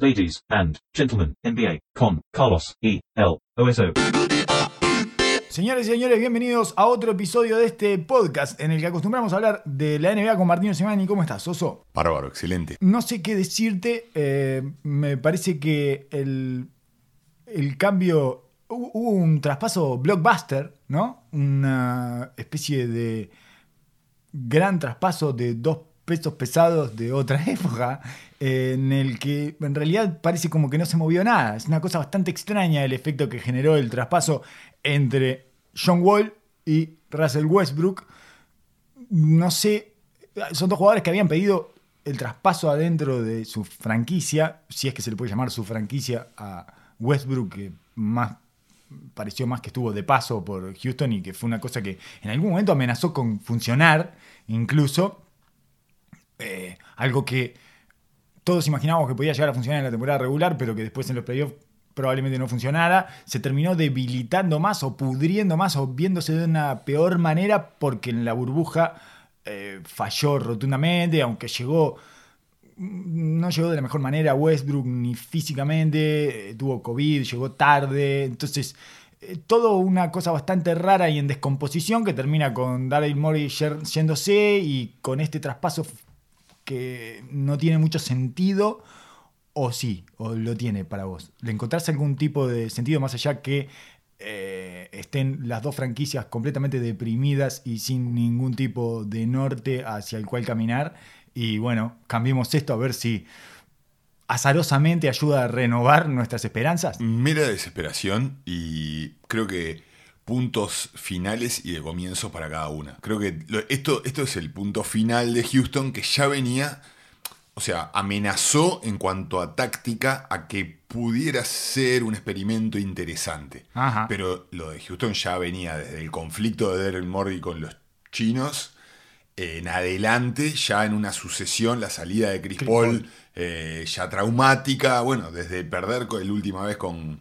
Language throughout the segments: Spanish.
Ladies and gentlemen, NBA con Carlos E. L. OSO. Señores y señores, bienvenidos a otro episodio de este podcast en el que acostumbramos a hablar de la NBA con Martino Semani. ¿Cómo estás, Oso? Bárbaro, excelente. No sé qué decirte. eh, me parece que el, el cambio. hu- Hubo un traspaso blockbuster, ¿no? Una especie de gran traspaso de dos pesos pesados de otra época, eh, en el que en realidad parece como que no se movió nada. Es una cosa bastante extraña el efecto que generó el traspaso entre John Wall y Russell Westbrook. No sé, son dos jugadores que habían pedido el traspaso adentro de su franquicia, si es que se le puede llamar su franquicia a Westbrook, que más pareció más que estuvo de paso por Houston y que fue una cosa que en algún momento amenazó con funcionar, incluso. Eh, algo que todos imaginábamos que podía llegar a funcionar en la temporada regular, pero que después en los playoffs probablemente no funcionara, se terminó debilitando más o pudriendo más o viéndose de una peor manera porque en la burbuja eh, falló rotundamente, aunque llegó no llegó de la mejor manera Westbrook ni físicamente, eh, tuvo COVID, llegó tarde, entonces todo una cosa bastante rara y en descomposición que termina con Daryl Morey yéndose y con este traspaso que no tiene mucho sentido, o sí, o lo tiene para vos. ¿Le encontrás algún tipo de sentido más allá que eh, estén las dos franquicias completamente deprimidas y sin ningún tipo de norte hacia el cual caminar? Y bueno, cambiemos esto a ver si azarosamente ayuda a renovar nuestras esperanzas. Mera desesperación y creo que puntos finales y de comienzo para cada una. Creo que lo- esto, esto es el punto final de Houston que ya venía, o sea, amenazó en cuanto a táctica a que pudiera ser un experimento interesante. Ajá. Pero lo de Houston ya venía desde el conflicto de Daryl Morey con los chinos en adelante, ya en una sucesión, la salida de Chris, Chris Paul, Paul. eh, ya traumática, bueno, desde perder la última vez con,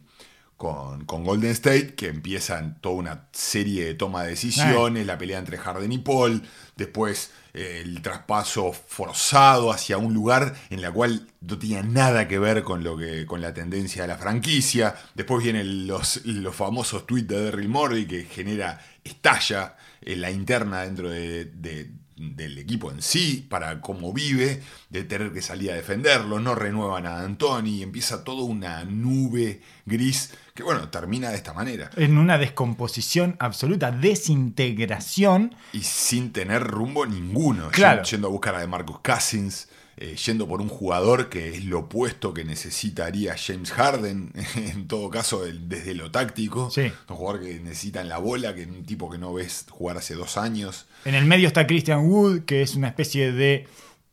con, con Golden State, que empiezan toda una serie de toma de decisiones, la pelea entre Harden y Paul, después eh, el traspaso forzado hacia un lugar en la cual no tenía nada que ver con, lo que, con la tendencia de la franquicia, después vienen los, los famosos tweets de Daryl Morey que genera, estalla en la interna dentro de- de, del equipo en sí, para cómo vive, de tener que salir a defenderlo, no renuevan a Anthony, empieza toda una nube gris que, bueno, termina de esta manera. En una descomposición absoluta, desintegración. Y sin tener rumbo ninguno, Claro. Yendo- a buscar a DeMarcus Cousins, eh, yendo por un jugador que es lo opuesto que necesitaría James Harden, en todo caso el- desde lo táctico, Sí. un jugador que necesita en la bola, que es un tipo que no ves jugar hace dos años. En el medio está Christian Wood, que es una especie de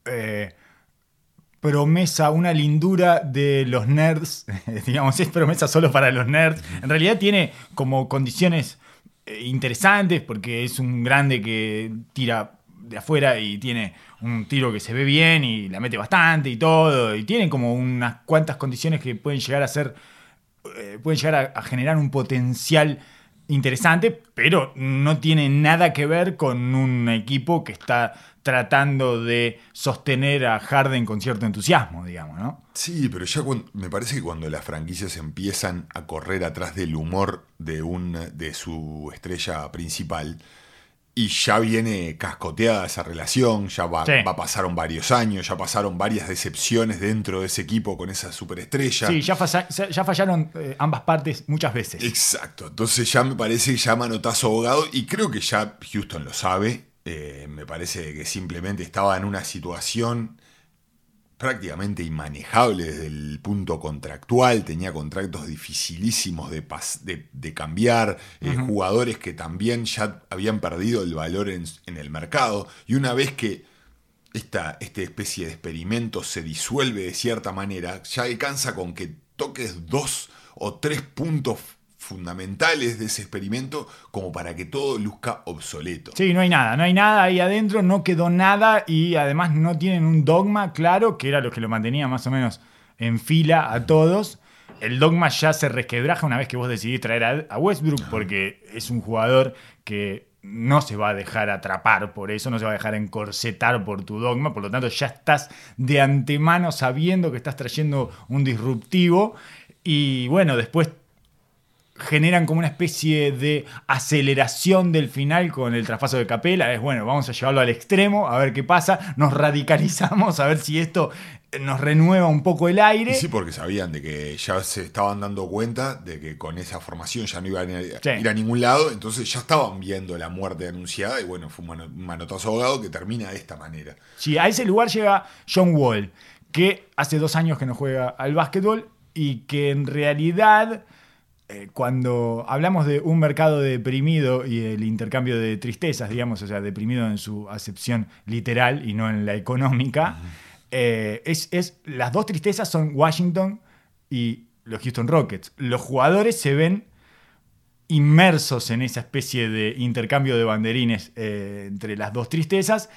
eh, promesa, una lindura de los nerds. Digamos, es promesa solo para los nerds. En realidad tiene como condiciones eh, interesantes porque es un grande que tira de afuera y tiene un tiro que se ve bien y la mete bastante y todo. Y tiene como unas cuantas condiciones que pueden llegar a ser eh, pueden llegar a, generar un potencial interesante, pero no tiene nada que ver con un equipo que está tratando de sostener a Harden con cierto entusiasmo, digamos, ¿no? Sí, pero ya me parece que cuando las franquicias empiezan a correr atrás del humor de, un, de su estrella principal y ya viene cascoteada esa relación, ya va, Sí. va- pasaron varios años, ya pasaron varias decepciones dentro de ese equipo con esa superestrella. Sí, ya, falla- ya fallaron eh, ambas partes muchas veces. Exacto, entonces ya me parece que ya manotazo abogado y creo que ya Houston lo sabe. Eh, me parece que simplemente estaba en una situación prácticamente inmanejable desde el punto contractual, tenía contratos dificilísimos de, pas- de, de cambiar, eh, jugadores que también ya habían perdido el valor en, en el mercado y una vez que esta, esta especie de experimento se disuelve de cierta manera, ya alcanza con que toques dos o tres puntos fundamentales de ese experimento como para que todo luzca obsoleto. Sí, no hay nada, no hay nada ahí adentro, no quedó nada y además no tienen un dogma claro, que era lo que lo mantenía más o menos en fila a todos. El dogma ya se resquebraja una vez que vos decidís traer a, a Westbrook porque es un jugador que no se va a dejar atrapar por eso, no se va a dejar encorsetar por tu dogma, por lo tanto ya estás de antemano sabiendo que estás trayendo un disruptivo y bueno, después generan como una especie de aceleración del final con el traspaso de Capela. Es bueno, vamos a llevarlo al extremo, a ver qué pasa. Nos radicalizamos, a ver si esto nos renueva un poco el aire. Y sí, porque sabían de que ya se estaban dando cuenta de que con esa formación ya no iban a ir Sí. ir a ningún lado, entonces ya estaban viendo la muerte anunciada y bueno, fue un manotazo ahogado que termina de esta manera. Sí, a ese lugar llega John Wall, que hace dos años que no juega al básquetbol y que en realidad, eh, cuando hablamos de un mercado deprimido y el intercambio de tristezas, digamos, o sea, deprimido en su acepción literal y no en la económica, eh, es, es- las dos tristezas son Washington y los Houston Rockets. Los jugadores se ven inmersos en esa especie de intercambio de banderines eh, entre las dos tristezas.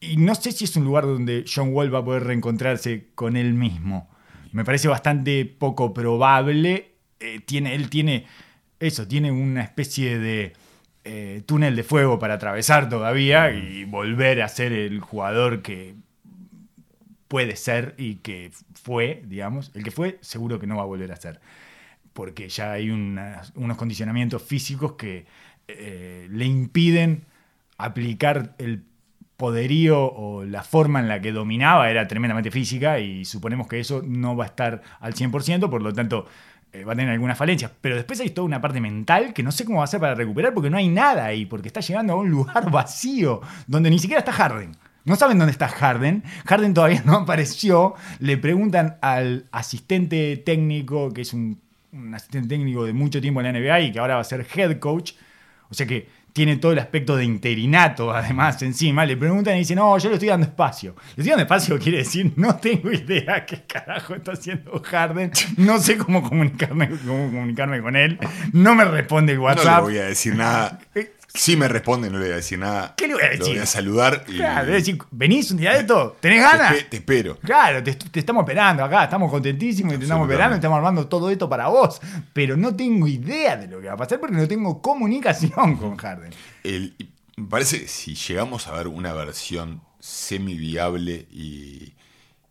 Y no sé si es un lugar donde John Wall va a poder reencontrarse con él mismo. Me parece bastante poco probable. Eh, tiene, él tiene eso, tiene una especie de eh, túnel de fuego para atravesar todavía y volver a ser el jugador que puede ser y que fue, digamos. El que fue, seguro que no va a volver a ser. Porque ya hay unas- unos condicionamientos físicos que eh, le impiden aplicar el poderío o la forma en la que dominaba era tremendamente física y suponemos que eso no va a estar al 100%, por lo tanto eh, va a tener algunas falencias. Pero después hay toda una parte mental que no sé cómo va a ser para recuperar porque no hay nada ahí, porque está llegando a un lugar vacío donde ni siquiera está Harden. No saben dónde está Harden. Harden todavía no apareció. Le preguntan al asistente técnico, que es un, un asistente técnico de mucho tiempo en la NBA y que ahora va a ser head coach. O sea que tiene todo el aspecto de interinato además encima. Le preguntan y dicen, no, yo le estoy dando espacio. Le estoy dando espacio quiere decir, no tengo idea qué carajo está haciendo Harden. No sé cómo comunicarme, cómo comunicarme con él. No me responde el No WhatsApp. le voy a decir nada. Si me responde, no le voy a decir nada. ¿Qué le voy a Lo decir? voy a saludar y Claro, es decir, venís un día de esto, ¿tenés te, ganas? te espero. Claro, te, te estamos esperando acá, estamos contentísimos y te estamos esperando, estamos armando todo esto para vos. Pero no tengo idea de lo que va a pasar porque no tengo comunicación con Harden. El- me parece que si llegamos a ver una versión semi-viable y,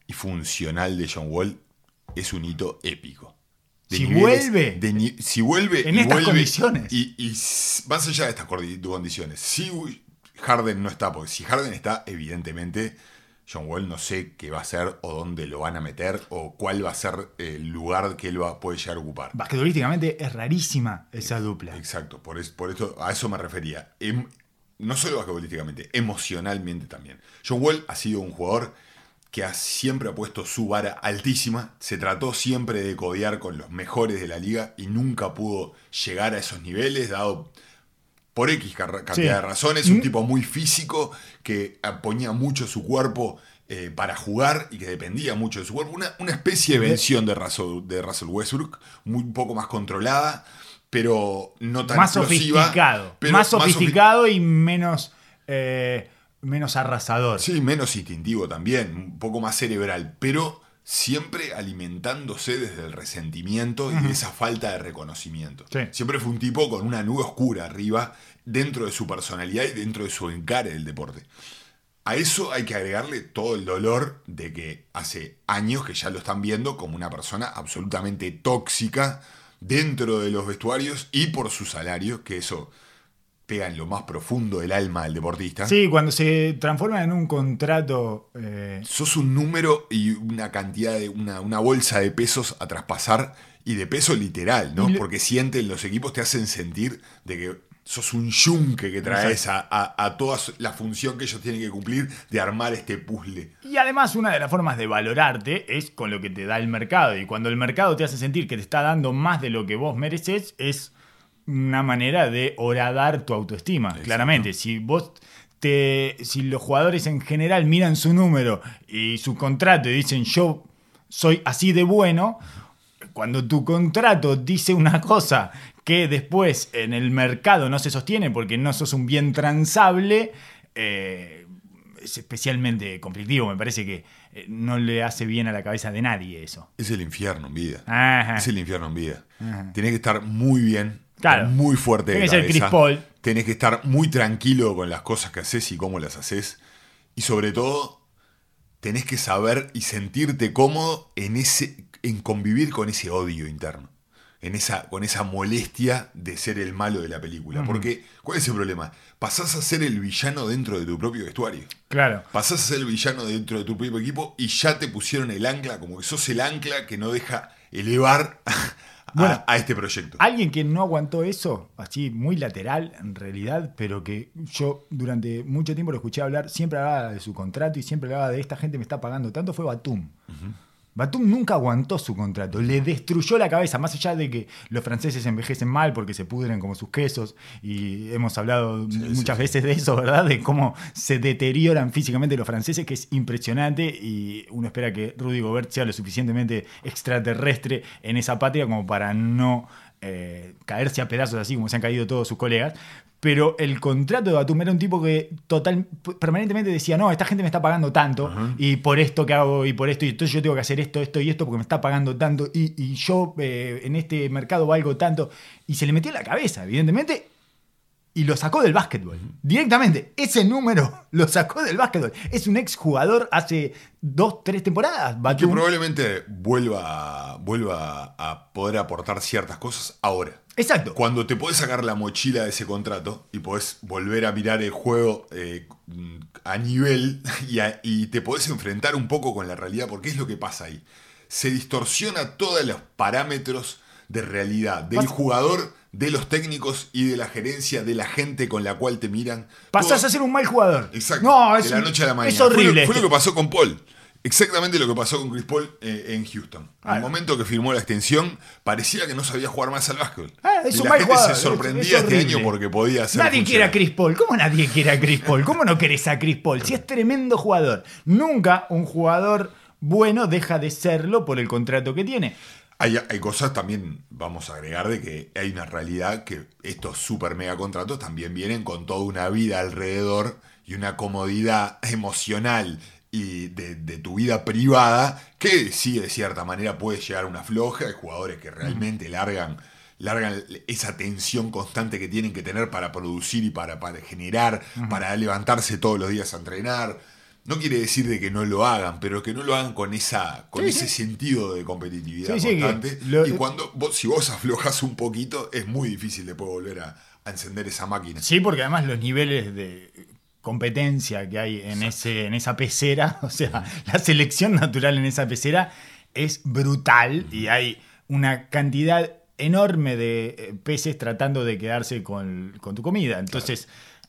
y funcional de John Wall, es un hito épico. Si vuelve. de si vuelve. En y estas vuelve- condiciones. Y, y más allá de estas condiciones, si Harden no está, porque si Harden está, evidentemente. John Wall no sé qué va a hacer o dónde lo van a meter o cuál va a ser el lugar que él va, puede llegar a ocupar. Basquetbolísticamente es rarísima esa dupla. Exacto, por, es- por esto, a eso me refería. Em- no solo basquetbolísticamente, emocionalmente también. John Wall ha sido un jugador que ha- siempre ha puesto su vara altísima, se trató siempre de codear con los mejores de la liga y nunca pudo llegar a esos niveles, dado por X cantidad Sí. de razones, un Mm. tipo muy físico que ponía mucho su cuerpo eh, para jugar y que dependía mucho de su cuerpo. Una, una especie de versión de Russell, de Russell Westbrook, muy un poco más controlada, pero no tan más explosiva, sofisticado. pero más sofi- sofisticado y menos, eh, menos arrasador. Sí, menos instintivo también, un poco más cerebral, pero siempre alimentándose desde el resentimiento y de esa falta de reconocimiento. Sí. Siempre fue un tipo con una nube oscura arriba, dentro de su personalidad y dentro de su encare del deporte. A eso hay que agregarle todo el dolor de que hace años que ya lo están viendo como una persona absolutamente tóxica dentro de los vestuarios y por su salario, que eso pega en lo más profundo del alma del deportista. Sí, cuando se transforma en un contrato. eh, sos un número y una cantidad de una, una bolsa de pesos a traspasar y de peso literal, ¿no? Porque sienten los equipos te hacen sentir de que sos un yunque que traes a, a- a toda la función que ellos tienen que cumplir de armar este puzzle. Y además una de las formas de valorarte es con lo que te da el mercado. Y cuando el mercado te hace sentir que te está dando más de lo que vos mereces, es una manera de horadar tu autoestima. Claramente, si vos te, si los jugadores en general miran su número y su contrato y dicen yo soy así de bueno, cuando tu contrato dice una cosa que después en el mercado no se sostiene porque no sos un bien transable, eh, es especialmente conflictivo. Me parece que eh, no le hace bien a la cabeza de nadie eso. Es el infierno en vida. Ajá. Es el infierno en vida. Ajá. Tenés que estar muy bien. Claro. muy fuerte de Tiene que ser cabeza. Chris Paul. Tenés que estar muy tranquilo con las cosas que haces y cómo las haces. Y sobre todo, tenés que saber y sentirte cómodo en, ese, en convivir con ese odio interno. En esa, con esa molestia de ser el malo de la película. Porque, ¿cuál es el problema? Pasás a ser el villano dentro de tu propio vestuario. Claro. Pasás a ser el villano dentro de tu propio equipo y ya te pusieron el ancla, como que sos el ancla que no deja elevar Bueno, a este proyecto. Alguien que no aguantó eso, así muy lateral en realidad, pero que yo durante mucho tiempo lo escuché hablar, siempre hablaba de su contrato y siempre hablaba de esta gente me está pagando tanto, fue Batum. Batum nunca aguantó su contrato, le destruyó la cabeza, más allá de que los franceses envejecen mal porque se pudren como sus quesos, y hemos hablado muchas sí, veces de eso, ¿verdad? De cómo se deterioran físicamente los franceses, que es impresionante, y uno espera que Rudy Gobert sea lo suficientemente extraterrestre en esa patria como para no eh, caerse a pedazos así como se han caído todos sus colegas. Pero el contrato de Batum era un tipo que total, permanentemente decía, no, esta gente me está pagando tanto, y por esto que hago, y por esto, y entonces yo tengo que hacer esto, esto y esto, porque me está pagando tanto, y, y yo eh, en este mercado valgo tanto. Y se le metió en la cabeza, evidentemente, y lo sacó del básquetbol. Directamente. Ese número lo sacó del básquetbol. Es un exjugador hace dos, tres temporadas. que Batum. probablemente vuelva, vuelva a poder aportar ciertas cosas ahora. Exacto. Cuando te podés sacar la mochila de ese contrato y podés volver a mirar el juego eh, a nivel y, a- y te podés enfrentar un poco con la realidad, porque es lo que pasa ahí. Se distorsiona todos los parámetros de realidad del jugador, de los técnicos y de la gerencia, de la gente con la cual te miran. Pasás Todo- a ser un mal jugador. Exacto. No, es, de la noche a la mañana. es horrible. Fue lo, fue esto. lo que pasó con Paul. Exactamente lo que pasó con Chris Paul eh, en Houston. Ah. Al momento que firmó la extensión, parecía que no sabía jugar más al básquetbol. Ah, es y un la mal gente jugador, se sorprendía es este año porque podía hacer. Nadie quiere a funcionar. Chris Paul. ¿Cómo nadie quiere a Chris Paul? ¿Cómo no querés a Chris Paul? Si es tremendo jugador. Nunca un jugador bueno deja de serlo por el contrato que tiene. Hay, hay cosas también, vamos a agregar, de que hay una realidad que estos super mega contratos también vienen con toda una vida alrededor y una comodidad emocional y de, de tu vida privada que sí, de cierta manera puede llegar a una floja. Hay jugadores que realmente largan, largan esa tensión constante que tienen que tener para producir y para, para generar, para levantarse todos los días a entrenar. No quiere decir de que no lo hagan, pero que no lo hagan con esa con Sí, ese sí. sentido de competitividad Sí, constante. lo- y cuando vos, si vos aflojas un poquito, es muy difícil después volver a, a encender esa máquina. Sí, porque además los niveles de competencia que hay en, ese, en esa pecera, o sea, la selección natural en esa pecera es brutal y hay una cantidad enorme de eh, peces tratando de quedarse con, con tu comida. Entonces,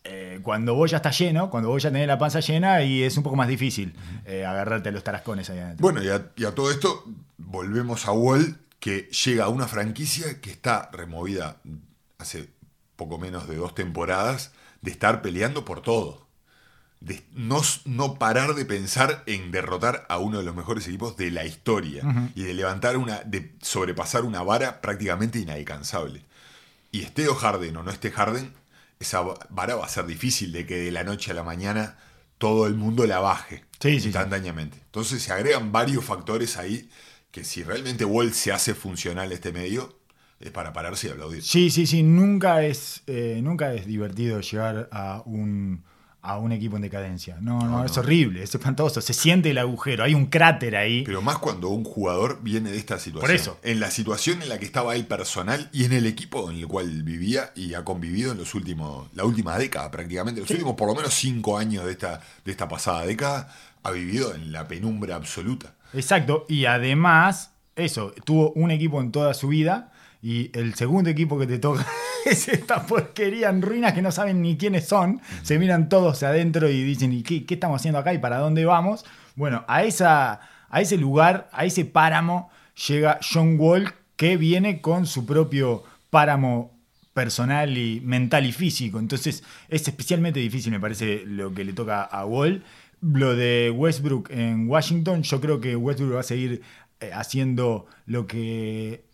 eh, cuando vos ya estás lleno, cuando vos ya tenés la panza llena, y es un poco más difícil eh, agarrarte a los tarascones ahí adentro. Bueno, y a, y a todo esto volvemos a Wall, que llega a una franquicia que está removida hace poco menos de dos temporadas de estar peleando por todo. De no, no parar de pensar en derrotar a uno de los mejores equipos de la historia y de levantar una, de sobrepasar una vara prácticamente inalcanzable. Y esté o Harden o no esté Harden, esa vara va a ser difícil de que de la noche a la mañana todo el mundo la baje Sí, sí, sí. instantáneamente. Entonces se agregan varios factores ahí que si realmente Wall se hace funcional este medio, es para pararse y aplaudir. Sí, sí, sí, nunca es, eh, nunca es divertido llegar a un, a un equipo en decadencia. No, no, No, es no. horrible, es espantoso. Se siente el agujero, hay un cráter ahí. Pero más cuando un jugador viene de esta situación. Por eso. En la situación en la que estaba él personal y en el equipo en el cual vivía y ha convivido en los últimos, la última década prácticamente, los últimos por lo menos cinco años de esta, de esta pasada década, ha vivido en la penumbra absoluta. Exacto, y además, eso, tuvo un equipo en toda su vida y el segundo equipo que te toca es esta porquería en ruinas que no saben ni quiénes son, se miran todos adentro y dicen, ¿y qué, qué estamos haciendo acá y para dónde vamos? Bueno, a, esa, a ese lugar, a ese páramo, llega John Wall que viene con su propio páramo personal y mental y físico. Entonces es especialmente difícil, me parece, lo que le toca a Wall. Lo de Westbrook en Washington, yo creo que Westbrook va a seguir eh, haciendo lo que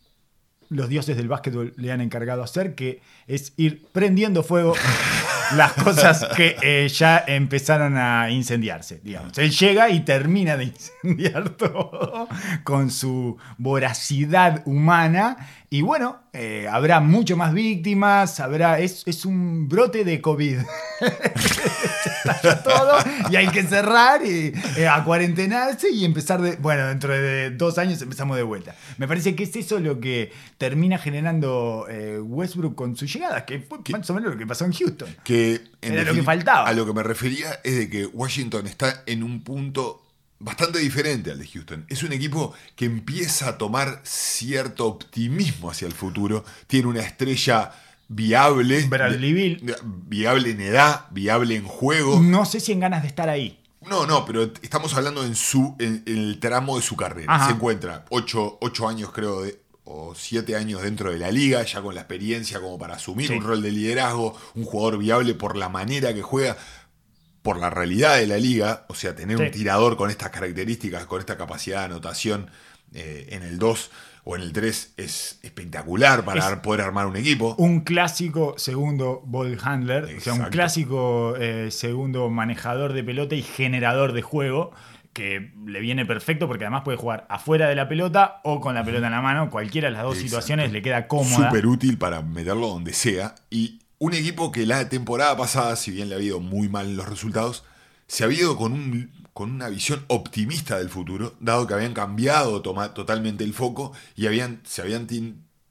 los dioses del básquetbol le han encargado hacer, que es ir prendiendo fuego las cosas que eh, ya empezaron a incendiarse, digamos. Él llega y termina de incendiar todo con su voracidad humana. Y bueno, eh, habrá mucho más víctimas, habrá. Es, es un brote de COVID. Todo y hay que cerrar y eh, a cuarentenarse y empezar de. Bueno, dentro de dos años empezamos de vuelta. Me parece que es eso lo que termina generando eh, Westbrook con su llegada, que fue más o menos lo que pasó en Houston. Que en Era lo que faltaba. A lo que me refería es de que Washington está en un punto bastante diferente al de Houston. Es un equipo que empieza a tomar cierto optimismo hacia el futuro. Tiene una estrella viable. Bradley de- Viable en edad, viable en juego. No sé si en ganas de estar ahí. No, no, pero estamos hablando en su en, en el tramo de su carrera. Ajá. Se encuentra ocho, ocho años, creo, de- o siete años dentro de la liga, ya con la experiencia como para asumir Sí. un rol de liderazgo, un jugador viable por la manera que juega, por la realidad de la liga, o sea, tener Sí. un tirador con estas características, con esta capacidad de anotación eh, en el 2 o en el 3 es espectacular para Es- poder armar un equipo. Un clásico segundo ball handler, o sea, un clásico eh, segundo manejador de pelota y generador de juego, que le viene perfecto porque además puede jugar afuera de la pelota o con la pelota en la mano. Cualquiera de las dos Exacto. situaciones le queda cómoda. Súper útil para meterlo donde sea. Y un equipo que la temporada pasada, si bien le ha habido muy mal en los resultados, se ha ido con, un, con una visión optimista del futuro, dado que habían cambiado toma- totalmente el foco y habían, se habían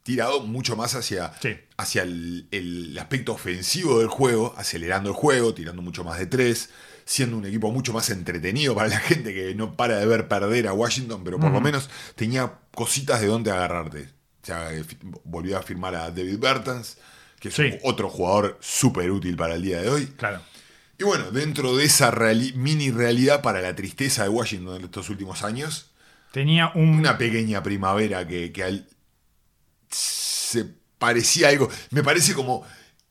tirado mucho más hacia, Sí. hacia el, el aspecto ofensivo del juego, acelerando el juego, tirando mucho más de tres, siendo un equipo mucho más entretenido para la gente que no para de ver perder a Washington, pero por lo menos tenía cositas de dónde agarrarte. O sea, volvió a firmar a David Bertans, que es Sí. un- otro jugador súper útil para el día de hoy. Claro. Y bueno, dentro de esa reali- mini realidad para la tristeza de Washington en estos últimos años, Tenía un. una pequeña primavera que, que al- se parecía algo. Me parece como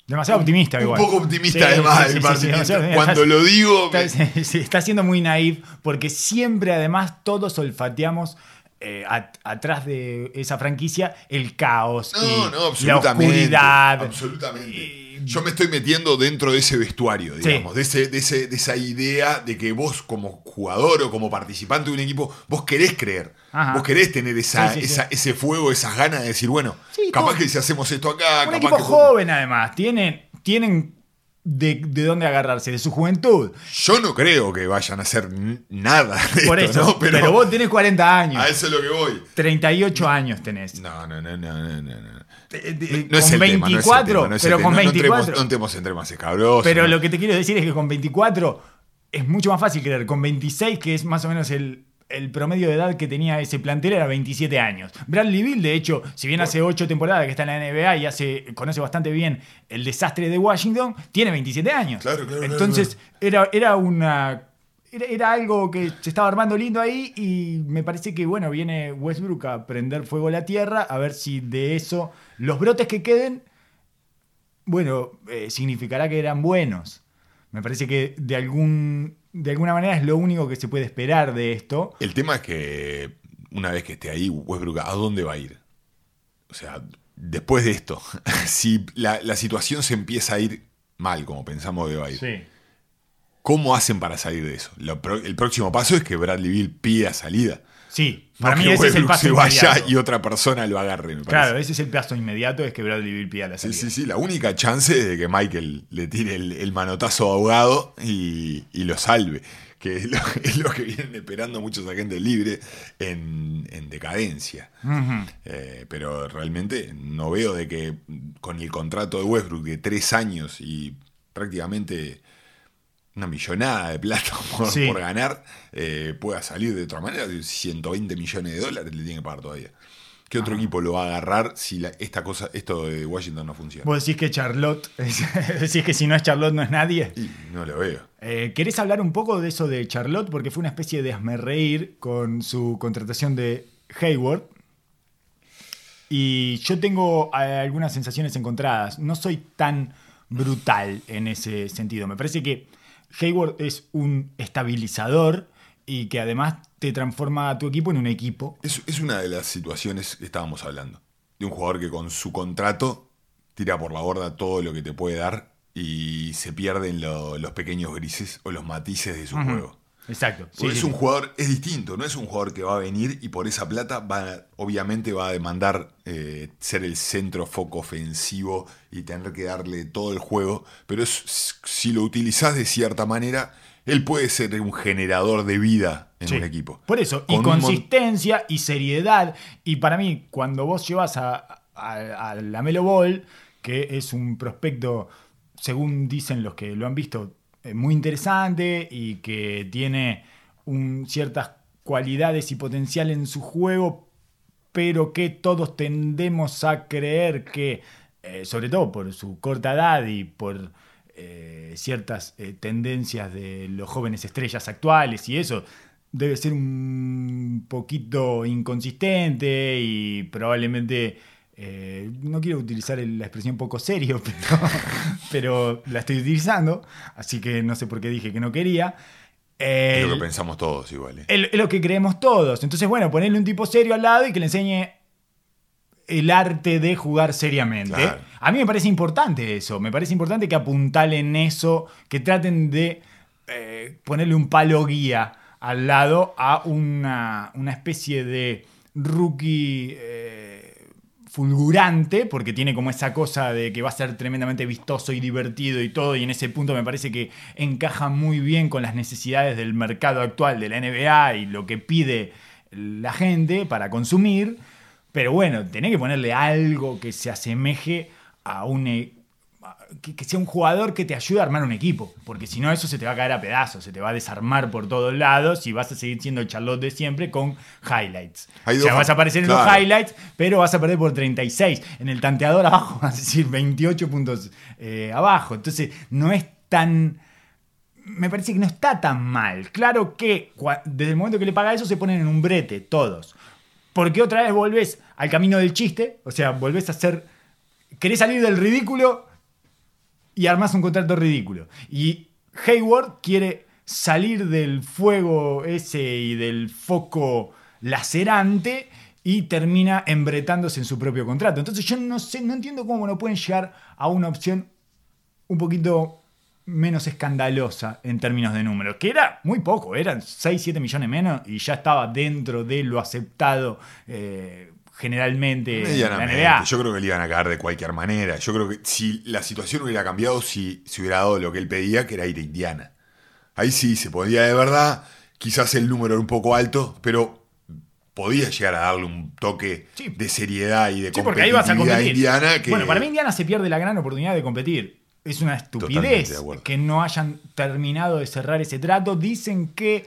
Demasiado optimista, un igual. poco optimista Sí, además sí, del sí, Cuando lo digo, Está, siendo muy naif porque siempre, además, todos olfateamos eh, at- atrás de esa franquicia el caos No, y no, la absolutamente. oscuridad. Absolutamente. Y- Yo me estoy metiendo dentro de ese vestuario, Sí. digamos, de, ese, de, ese- de esa idea de que vos, como jugador o como participante de un equipo, vos querés creer. Ajá. Vos querés tener esa, Sí, sí, sí. esa- ese fuego, esas ganas de decir, bueno, capaz todo- que si hacemos esto acá, Un capaz equipo que. joven, además. Tienen, tienen de, de dónde agarrarse, de su juventud. Yo no creo que vayan a hacer nada de Por esto, eso. ¿no? Pero, Pero, vos tenés 40 años. a eso es lo que voy. 38 años tenés. No, no, no, no, no, no. no. Eh, de- No es con el tema, no es el 24, tema, no es el pero con No- no entremos- 24. No entremos en temas escabrosos. Pero lo que te quiero decir es que con 24 es mucho más fácil creer. Con 26, que es más o menos el, el promedio de edad que tenía ese plantel, era 27 años. Bradley Bill, de hecho, si bien hace 8 temporadas que está en la NBA y hace, conoce bastante bien el desastre de Washington, tiene 27 años. Claro, claro, claro, Entonces, Era, era una. Era, era algo que se estaba armando lindo ahí y me parece que, bueno, viene Westbrook a prender fuego a la tierra, a ver si de eso los brotes que queden bueno, eh, significará que eran buenos. Me parece que de, algún, de alguna manera es lo único que se puede esperar de esto. El tema es que una vez que esté ahí, Westbrook, ¿a dónde va a ir? O sea, después de esto, si la, la situación se empieza a ir mal, como pensamos que va a ir, ¿cómo hacen para salir de eso? Lo el próximo paso es que Bradley Bill pida salida. Sí, No para mí ese es el paso se vaya inmediato. y otra persona lo agarre, me Claro, ese es el paso inmediato, es que Bradley Bill pida la Sí, salida. sí, sí. La única chance es de que Michael le tire el, el manotazo ahogado y, y lo salve. Que es lo, es lo que vienen esperando muchos agentes libres en, en decadencia. Eh, pero realmente no veo de que con el contrato de Westbrook de tres años y prácticamente una millonada de plata por, Sí. por ganar eh, pueda salir de otra manera. 120 millones de dólares le tiene que pagar todavía. ¿Qué otro equipo lo va a agarrar si la- esta cosa, esto de Washington no funciona? Vos decís que Charlotte, decís que si no es Charlotte no es nadie. Y no lo veo. Eh, ¿Querés hablar un poco de eso de Charlotte? Porque fue una especie de reír con su contratación de Hayward. Y yo tengo eh, algunas sensaciones encontradas. No soy tan brutal en ese sentido. Me parece que Hayward es un estabilizador y que además te transforma a tu equipo en un equipo. Es, es una de las situaciones que estábamos hablando. de un jugador que con su contrato tira por la borda todo lo que te puede dar y se pierden lo- los pequeños grises o los matices de su juego. Exacto. Sí, es un sí. jugador, es distinto, no es un jugador que va a venir y por esa plata va, obviamente va a demandar eh, ser el centro foco ofensivo y tener que darle todo el juego, pero es- si lo utilizás de cierta manera, él puede ser un generador de vida en un equipo. Por eso, Con y consistencia y seriedad. Y para mí, cuando vos llevas a, a, a la Melo Ball, que es un prospecto, según dicen los que lo han visto, muy interesante y que tiene ciertas cualidades y potencial en su juego, pero que todos tendemos a creer que, eh, sobre todo por su corta edad y por eh, ciertas eh, tendencias de los jóvenes estrellas actuales y eso, debe ser un poquito inconsistente y probablemente... eh, no quiero utilizar la expresión poco serio, pero, pero la estoy utilizando, así que no sé por qué dije que no quería. Es lo que pensamos todos igual. ¿eh? es es lo que creemos todos. Entonces, bueno, ponerle un tipo serio al lado y que le enseñe el arte de jugar seriamente. Claro. A mí me parece importante eso. Me parece importante que apuntalen eso, que traten de eh, ponerle un palo guía al lado a una, una especie de rookie eh, fulgurante, porque tiene como esa cosa de que va a ser tremendamente vistoso y divertido y todo, y en ese punto me parece que encaja muy bien con las necesidades del mercado actual de la NBA y lo que pide la gente para consumir. Pero bueno, tenés que ponerle algo que se asemeje a un. Que, que sea un jugador que te ayude a armar un equipo. Porque si no, eso se te va a caer a pedazos, se te va a desarmar por todos lados y vas a seguir siendo el Charlotte de siempre con highlights. Hay o sea, vas a aparecer en los highlights, pero vas a perder por 36. En el tanteador abajo vas a decir 28 puntos eh, abajo. Entonces, no es tan me parece que no está tan mal. Claro que desde el momento que le paga eso se ponen en un brete, todos. Porque otra vez volvés al camino del chiste, o sea, volvés a ser... Querés salir del ridículo y armás un contrato ridículo. Y Hayward quiere salir del fuego ese y del foco lacerante y termina embretándose en su propio contrato. Entonces yo no sé, no entiendo cómo no pueden llegar a una opción un poquito menos escandalosa en términos de números, que era muy poco, eran 6, 7 millones menos y ya estaba dentro de lo aceptado eh, generalmente en la Medianamente. NBA. Yo creo que le iban a caer de cualquier manera. Yo creo que si la situación hubiera cambiado, si se hubiera dado lo que él pedía, que era ir a Indiana. Ahí sí se podía de verdad. Quizás el número era un poco alto, pero podía llegar a darle un toque Sí. de seriedad y de Sí, porque ahí vas a competir. Indiana. Que Bueno, para mí Indiana se pierde la gran oportunidad de competir. Es una estupidez que no hayan terminado de cerrar ese trato. Dicen que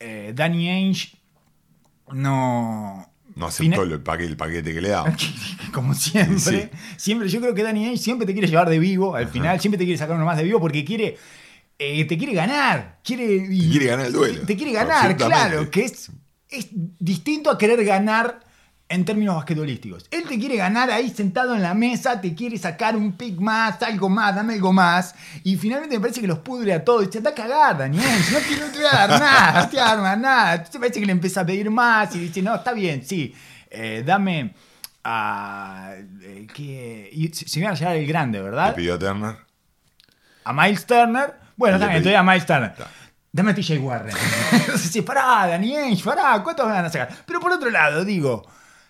eh, Danny Ainge no... no aceptó el paquete, el paquete que le daban. Como siempre. Sí. Siempre, yo creo que Danny Ainge siempre te quiere llevar de vivo al final, siempre te quiere sacar uno más de vivo porque quiere. eh, te quiere ganar. Quiere, Te quiere ganar el duelo. Te, te quiere ganar, claro. Que es, es distinto a querer ganar en términos basquetbolísticos. Él te quiere ganar ahí sentado en la mesa, te quiere sacar un pick más, algo más, dame algo más. Y finalmente me parece que los pudre a todos. Y te anda a cagar, Daniel. No te, no te voy a dar nada, no te voy a dar nada. Entonces parece que le empieza a pedir más y dice, no, está bien, sí. eh, dame a. eh, ¿qué? Y se iban a llegar el grande, Le ¿verdad? pidió a Turner. A Miles Turner. Bueno, le también, estoy a Miles Turner. Está. Dame a TJ Warren. Entonces, pará, Daniel, pará, ¿cuántos me van a sacar? Pero por otro lado, digo,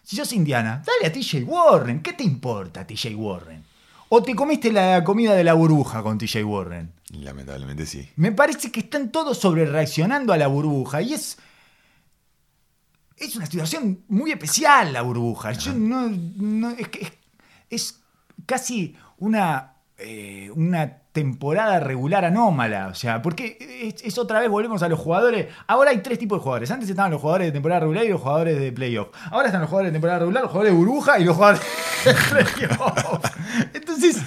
si sos indiana, dale a TJ Warren. ¿Qué te importa TJ Warren? ¿O te comiste la comida de la burbuja con TJ Warren? Lamentablemente sí. Me parece que están todos sobre reaccionando a la burbuja y es. Es una situación muy especial la burbuja. Yo no, no- es, que es, es casi una, eh, una temporada regular anómala. O sea, porque es, es otra vez, volvemos a los jugadores. Ahora hay tres tipos de jugadores. Antes estaban los jugadores de temporada regular y los jugadores de playoff. Ahora están los jugadores de temporada regular, los jugadores de burbuja y los jugadores de playoff. Entonces,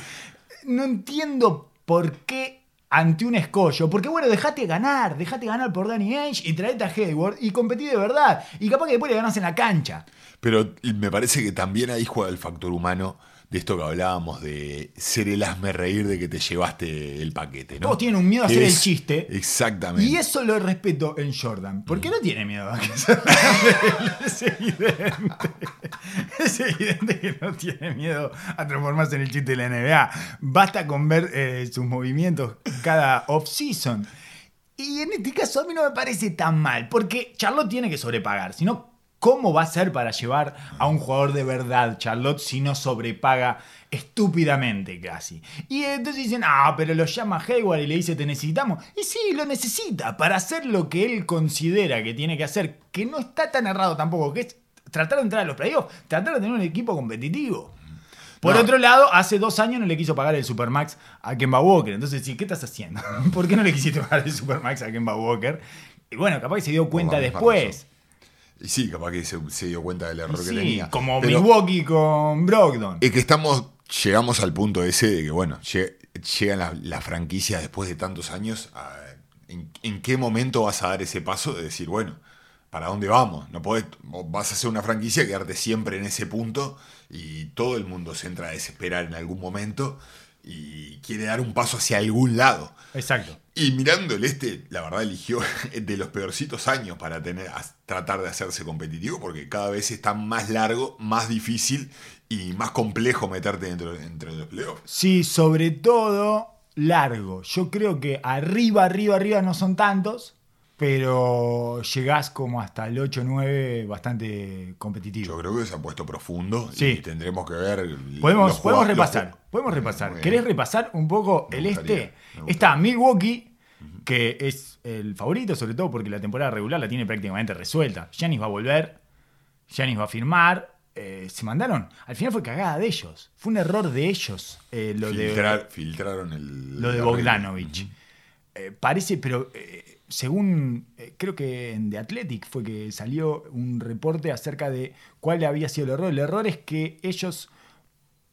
no entiendo por qué ante un escollo. Porque bueno, dejate ganar, dejate ganar por Danny Ainge y traete a Hayward y competí de verdad. Y capaz que después le ganás en la cancha. Pero me parece que también ahí juega el factor humano de esto que hablábamos de ser el hazme reír de que te llevaste el paquete, ¿no? Todos tienen un miedo a hacer el chiste. Exactamente. Y eso lo respeto en Jordan. Porque no tiene miedo a que se es evidente. es evidente que no tiene miedo a transformarse en el chiste de la NBA. Basta con ver eh, sus movimientos cada off-season. Y en este caso a mí no me parece tan mal, porque Charlotte tiene que sobrepagar. Si no, ¿cómo va a ser para llevar a un jugador de verdad Charlotte si no sobrepaga estúpidamente casi? Y entonces dicen, ah, pero lo llama Hayward y le dice, te necesitamos. Y sí, lo necesita para hacer lo que él considera que tiene que hacer, que no está tan errado tampoco, que es tratar de entrar a los playoffs, tratar de tener un equipo competitivo. Por No. otro lado, hace dos años no le quiso pagar el Supermax a Kemba Walker. Entonces, sí, ¿qué estás haciendo? ¿Por qué no le quisiste pagar el Supermax a Kemba Walker? Y bueno, capaz que se dio cuenta después. Y sí, capaz que se, se dio cuenta del error que tenía. como Pero Milwaukee con Brogdon. Es que estamos, llegamos al punto ese de que, bueno, lle- llegan la, la franquicia después de tantos años. a- ¿en, en qué momento vas a dar ese paso de decir, bueno, ¿para dónde vamos? No podés, vas a hacer una franquicia, quedarte siempre en ese punto y todo el mundo se entra a desesperar en algún momento y quiere dar un paso hacia algún lado. Exacto. Y mirando el este, la verdad eligió de los peorcitos años para tener, tratar de hacerse competitivo, porque cada vez está más largo, más difícil y más complejo meterte dentro, dentro de los playoffs. Sí, sobre todo largo. Yo creo que arriba, arriba, arriba no son tantos, pero llegás como hasta el 8-9 bastante competitivo. Yo creo que se ha puesto profundo Sí. y tendremos que ver. Podemos, podemos repasar. Podemos repasar. ¿Querés repasar un poco Me el gustaría, este? Está Milwaukee, que es el favorito, sobre todo porque la temporada regular la tiene prácticamente resuelta. Giannis va a volver, Giannis va a firmar. eh, se mandaron. Al final fue cagada de ellos. Fue un error de ellos eh, lo de Filtrar- filtraron el. lo de Bogdanovich. Eh, parece, pero según eh, creo que en The Athletic fue que salió un reporte acerca de cuál había sido el error. El error es que ellos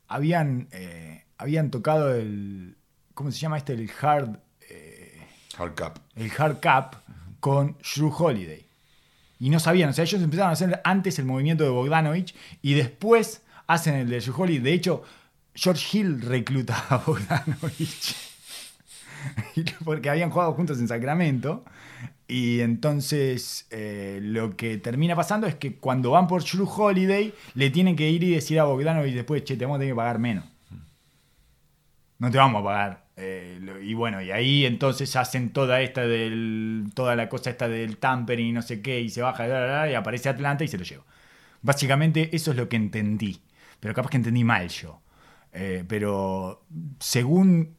habían, eh, habían tocado el. ¿Cómo se llama este? El hard. eh, Hard cap. el hard cap con Drew Holiday. Y no sabían, o sea, ellos empezaron a hacer antes el movimiento de Bogdanovich y después hacen el de Drew Holiday. De hecho, George Hill recluta a Bogdanovich. Porque habían jugado juntos en Sacramento. Y entonces eh, lo que termina pasando es que cuando van por Drew Holiday, le tienen que ir y decir a Bogdanovich después, che, te vamos a tener que pagar menos no te vamos a pagar. Eh, y bueno, y ahí entonces hacen toda esta del. toda la cosa esta del tampering y no sé qué, y se baja y aparece Atlanta y se lo lleva. Básicamente eso es lo que entendí. Pero capaz que entendí mal yo. Eh, pero según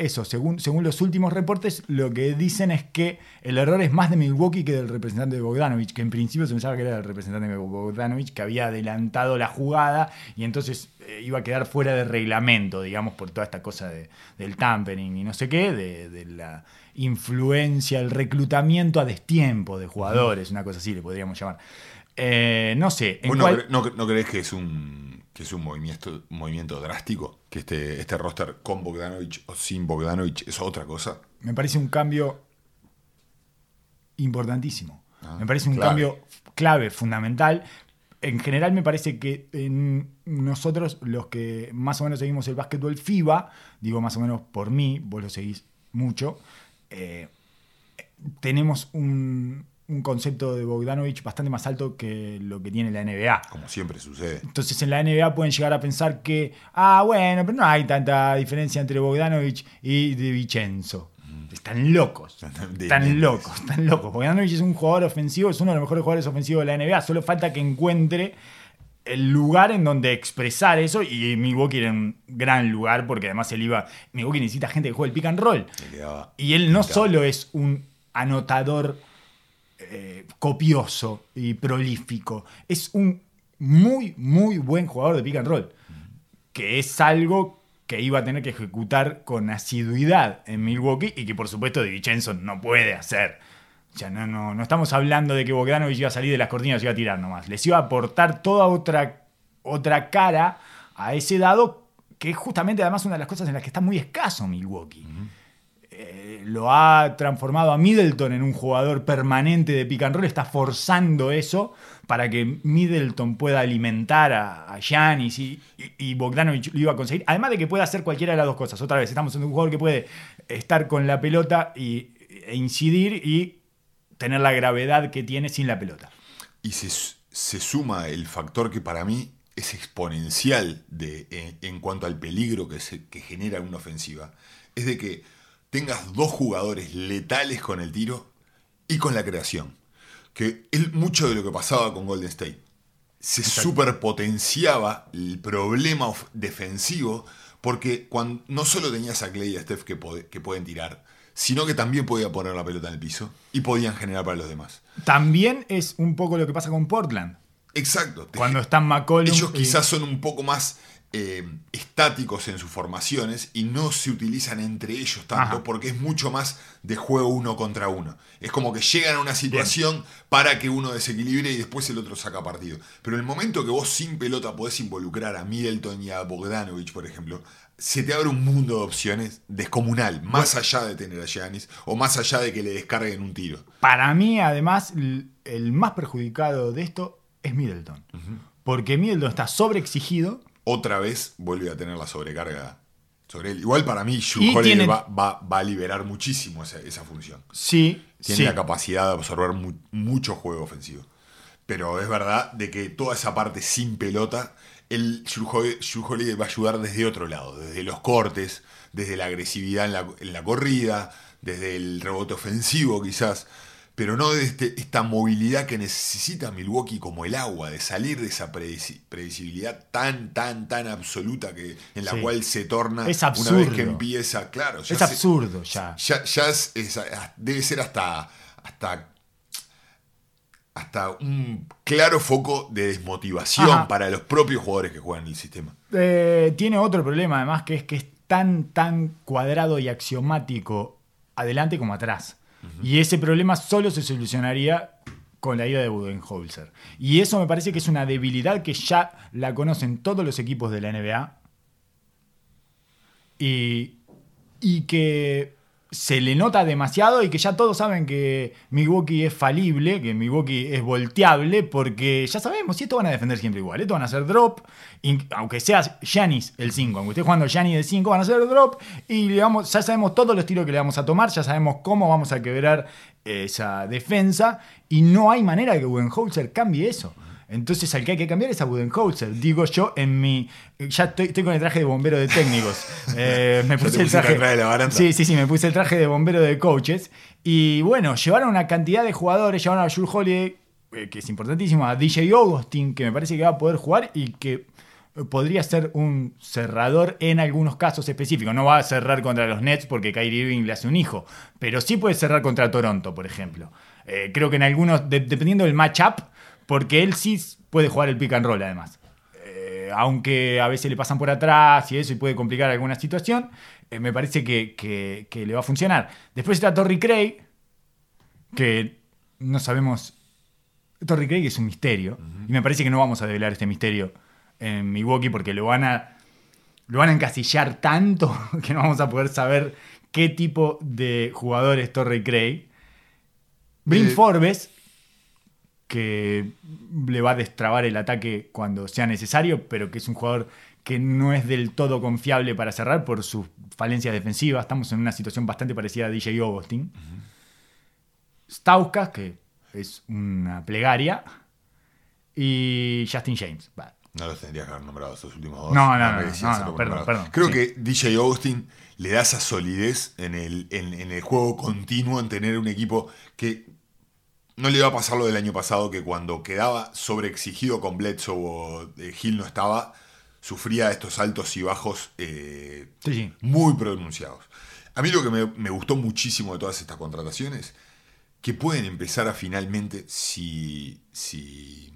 eso, según, según los últimos reportes, lo que dicen es que el error es más de Milwaukee que del representante de Bogdanovich, que en principio se pensaba que era el representante de Bogdanovich, que había adelantado la jugada y entonces eh, iba a quedar fuera de reglamento, digamos, por toda esta cosa de- del tampering y no sé qué, de, de la influencia, el reclutamiento a destiempo de jugadores, una cosa así le podríamos llamar. Eh, no sé, en ¿Vos no, cuál- cre- no, no crees que es un, que es un movimiento, movimiento drástico? Que este, este roster con Bogdanovich o sin Bogdanovich es otra cosa. me parece un cambio importantísimo. Ah, me parece un clave. cambio clave, fundamental. En general me parece que en nosotros, los que más o menos seguimos el básquetbol FIBA, digo más o menos por mí, vos lo seguís mucho, eh, tenemos un, un concepto de Bogdanovich bastante más alto que lo que tiene la NBA. Como siempre sucede. Entonces en la NBA pueden llegar a pensar que, ah, bueno, pero no hay tanta diferencia entre Bogdanovich y De Vincenzo. Están locos. Están locos, están locos. Bogdanovich es un jugador ofensivo, es uno de los mejores jugadores ofensivos de la NBA. Solo falta que encuentre el lugar en donde expresar eso. Y Milwaukee era un gran lugar porque además él iba. Milwaukee necesita gente que juegue el pick and roll. Y él no solo es un anotador eh, copioso y prolífico, es un muy, muy buen jugador de pick and roll. Que es algo que iba a tener que ejecutar con asiduidad en Milwaukee y que por supuesto Di no puede hacer. Sea, no, no, no estamos hablando de que Bogdanovich iba a salir de las cortinas y iba a tirar nomás. Les iba a aportar toda otra, otra cara a ese dado, que es justamente además una de las cosas en las que está muy escaso Milwaukee. Eh, lo ha transformado a Middleton en un jugador permanente de pick and roll, está forzando eso para que Middleton pueda alimentar a, a y, y, y Bogdanovich lo iba a conseguir. Además de que pueda hacer cualquiera de las dos cosas. Otra vez, estamos en un jugador que puede estar con la pelota y, e incidir y tener la gravedad que tiene sin la pelota. Y se, se suma el factor que para mí es exponencial de, en, en cuanto al peligro que, se, que genera una ofensiva, es de que tengas dos jugadores letales con el tiro y con la creación. Que es mucho de lo que pasaba con Golden State. Se superpotenciaba el problema defensivo porque cuando, no solo tenías a Clay y a Steph que, que pueden tirar, sino que también podía poner la pelota en el piso y podían generar para los demás. También es un poco lo que pasa con Portland. Exacto. Cuando están McCollum. ellos quizás son un poco más eh, estáticos en sus formaciones y no se utilizan entre ellos tanto Ajá. porque es mucho más de juego uno contra uno. Es como que llegan a una situación para que uno desequilibre y después el otro saca partido. Pero el momento que vos sin pelota podés involucrar a Middleton y a Bogdanovich, por ejemplo, se te abre un mundo de opciones descomunal, más allá de tener a Giannis o más allá de que le descarguen un tiro. Para mí, además, el más perjudicado de esto es Middleton. Porque Middleton está sobreexigido. Otra vez vuelve a tener la sobrecarga sobre él. Igual para mí, Holiday tiene- va, va- va a liberar muchísimo esa, esa función. Sí, Tiene sí. la capacidad de absorber mu- mucho juego ofensivo. Pero es verdad de que toda esa parte sin pelota, el Holiday va a ayudar desde otro lado, desde los cortes, desde la agresividad en la, en la corrida, desde el rebote ofensivo quizás, pero no de este- esta movilidad que necesita Milwaukee como el agua, de salir de esa previsibilidad tan, tan, tan absoluta que, en la Sí. cual se torna Es una vez que empieza, claro. ya Es se- absurdo ya. ya, ya es- es- debe ser hasta, hasta, hasta un claro foco de desmotivación Ajá. para los propios jugadores que juegan el sistema. Eh, tiene otro problema, además, que es que es tan, tan cuadrado y axiomático adelante como atrás. Y ese problema solo se solucionaría con la ida de Budenholzer. Y eso me parece que es una debilidad que ya la conocen todos los equipos de la NBA. Y, y que se le nota demasiado y que ya todos saben que Milwaukee es falible, que Milwaukee es volteable, porque ya sabemos, si esto van a defender siempre igual, esto van a hacer drop, aunque sea Giannis el 5, aunque esté jugando Giannis el 5, van a hacer drop, y le ya sabemos todos los tiros que le vamos a tomar, ya sabemos cómo vamos a quebrar esa defensa, y no hay manera que Budenholzer cambie eso. Entonces al que hay que cambiar es a Budenholzer. Digo yo en mi... Ya estoy, estoy con el traje de bombero de técnicos. Eh, me puse el traje... de la. Sí, sí, sí, me puse el traje de bombero de coaches. Y bueno, llevaron una cantidad de jugadores, llevaron a Jules Holiday, eh, que es importantísimo, a DJ Augustin, que me parece que va a poder jugar y que eh, podría ser un cerrador en algunos casos específicos. No va a cerrar contra los Nets porque Kyrie Irving le hace un hijo, pero sí puede cerrar contra Toronto, por ejemplo. Eh, creo que en algunos, de- dependiendo del matchup, porque él sí puede jugar el pick and roll además. Eh, aunque a veces le pasan por atrás y eso y puede complicar alguna situación, eh, me parece que, que- que le va a funcionar. Después está Torrey Craig, que no sabemos. Torrey Craig es un misterio. Y me parece que no vamos a develar este misterio en Milwaukee porque lo van a. Lo van a encasillar tanto que no vamos a poder saber qué tipo de jugador es Torrey Craig. Brin Eh, Forbes, que le va a destrabar el ataque cuando sea necesario, pero que es un jugador que no es del todo confiable para cerrar por sus falencias defensivas. Estamos en una situación bastante parecida a DJ Augustin. Stauskas, que es una plegaria. Y Justin James. No los tendrías que haber nombrado estos últimos dos. No, no, no, no, perdón, perdón, Creo sí. que DJ Austin le da esa solidez en el, en, en el juego continuo, en tener un equipo que no le va a pasar lo del año pasado, que cuando quedaba sobreexigido con Bledsoe o eh, Hill no estaba, sufría estos altos y bajos eh, Sí, sí. muy pronunciados. A mí lo que me, me gustó muchísimo de todas estas contrataciones, que pueden empezar a finalmente, si, si,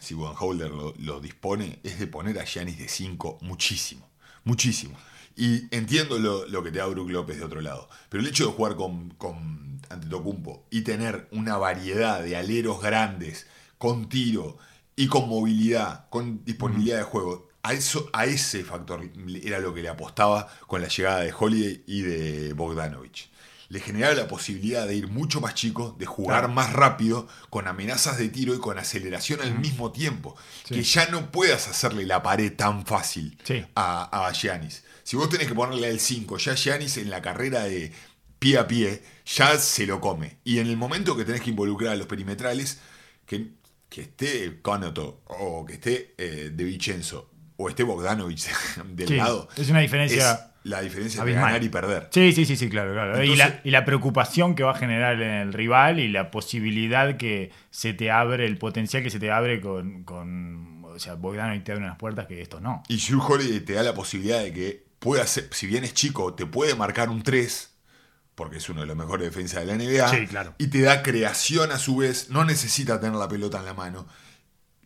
si lo, lo dispone, es de poner a Giannis de 5 muchísimo, muchísimo. Y entiendo lo, lo que te da Brook López de otro lado, pero el hecho de jugar con, con Antetokounmpo y tener una variedad de aleros grandes, con tiro y con movilidad, con disponibilidad de juego, a, eso, a ese factor era lo que le apostaba con la llegada de Holiday y de Bogdanovich. Le generaba la posibilidad de ir mucho más chico, de jugar Claro. más rápido, con amenazas de tiro y con aceleración al mismo tiempo. Sí. Que ya no puedas hacerle la pared tan fácil Sí. a, a Giannis. Si vos tenés que ponerle el 5, ya Giannis en la carrera de pie a pie, ya se lo come. Y en el momento que tenés que involucrar a los perimetrales, que que esté Conoto o que esté eh, De Vincenzo o esté Bogdanovich del Sí, lado. es una diferencia es la diferencia entre abismal. ganar y perder. Sí, sí, sí, sí, claro, claro. y, la, y la preocupación que va a generar en el rival y la posibilidad que se te abre, el potencial que se te abre con, con o sea, Bogdanovic te abre unas puertas que esto no. Y Drew Holiday te da la posibilidad de que pueda ser, si bien es chico, te puede marcar un 3, porque es uno de los mejores defensas de la NBA. Sí, claro. Y te da creación a su vez, no necesita tener la pelota en la mano.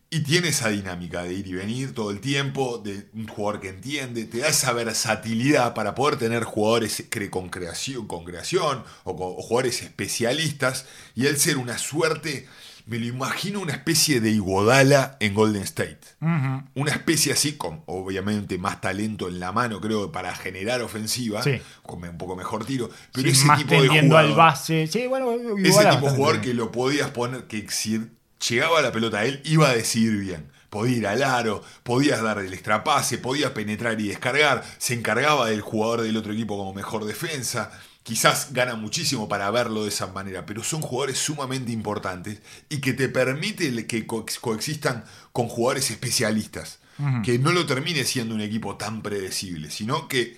Y tiene esa dinámica de ir y venir todo el tiempo, de un jugador que entiende, te da esa versatilidad para poder tener jugadores con creación, con creación o, con- o jugadores especialistas y él ser una suerte, me lo imagino una especie de Iguodala en Golden State. Una especie así, con obviamente más talento en la mano, creo, para generar ofensiva, Sí. con un poco mejor tiro, pero Sí, ese más tipo de jugador, al base. Sí, bueno, igual ese tipo de jugador que lo podías poner, que si llegaba la pelota a él, iba a decidir bien. Podía ir al aro, podías dar el extrapase, podía penetrar y descargar, se encargaba del jugador del otro equipo como mejor defensa. Quizás gana muchísimo para verlo de esa manera, pero son jugadores sumamente importantes y que te permite que co- coexistan con jugadores especialistas. Que no lo termine siendo un equipo tan predecible, sino que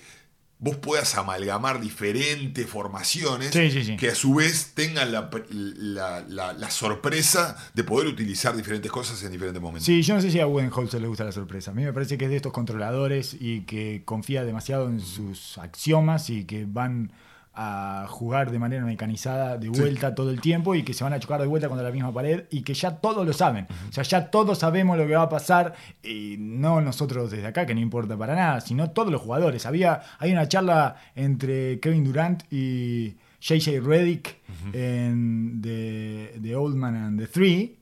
vos puedas amalgamar diferentes formaciones Sí, sí, sí. que a su vez tengan la, la- la- la sorpresa de poder utilizar diferentes cosas en diferentes momentos. Sí, yo no sé si a Budenholzer le gusta la sorpresa. A mí me parece que es de estos controladores y que confía demasiado en sus axiomas y que van a jugar de manera mecanizada de vuelta todo el tiempo y que se van a chocar de vuelta contra la misma pared y que ya todos lo saben. O sea, ya todos sabemos lo que va a pasar y no nosotros desde acá, que no importa para nada, sino todos los jugadores. Había, hay una charla entre Kevin Durant y JJ Redick en The, The Old Man and the Three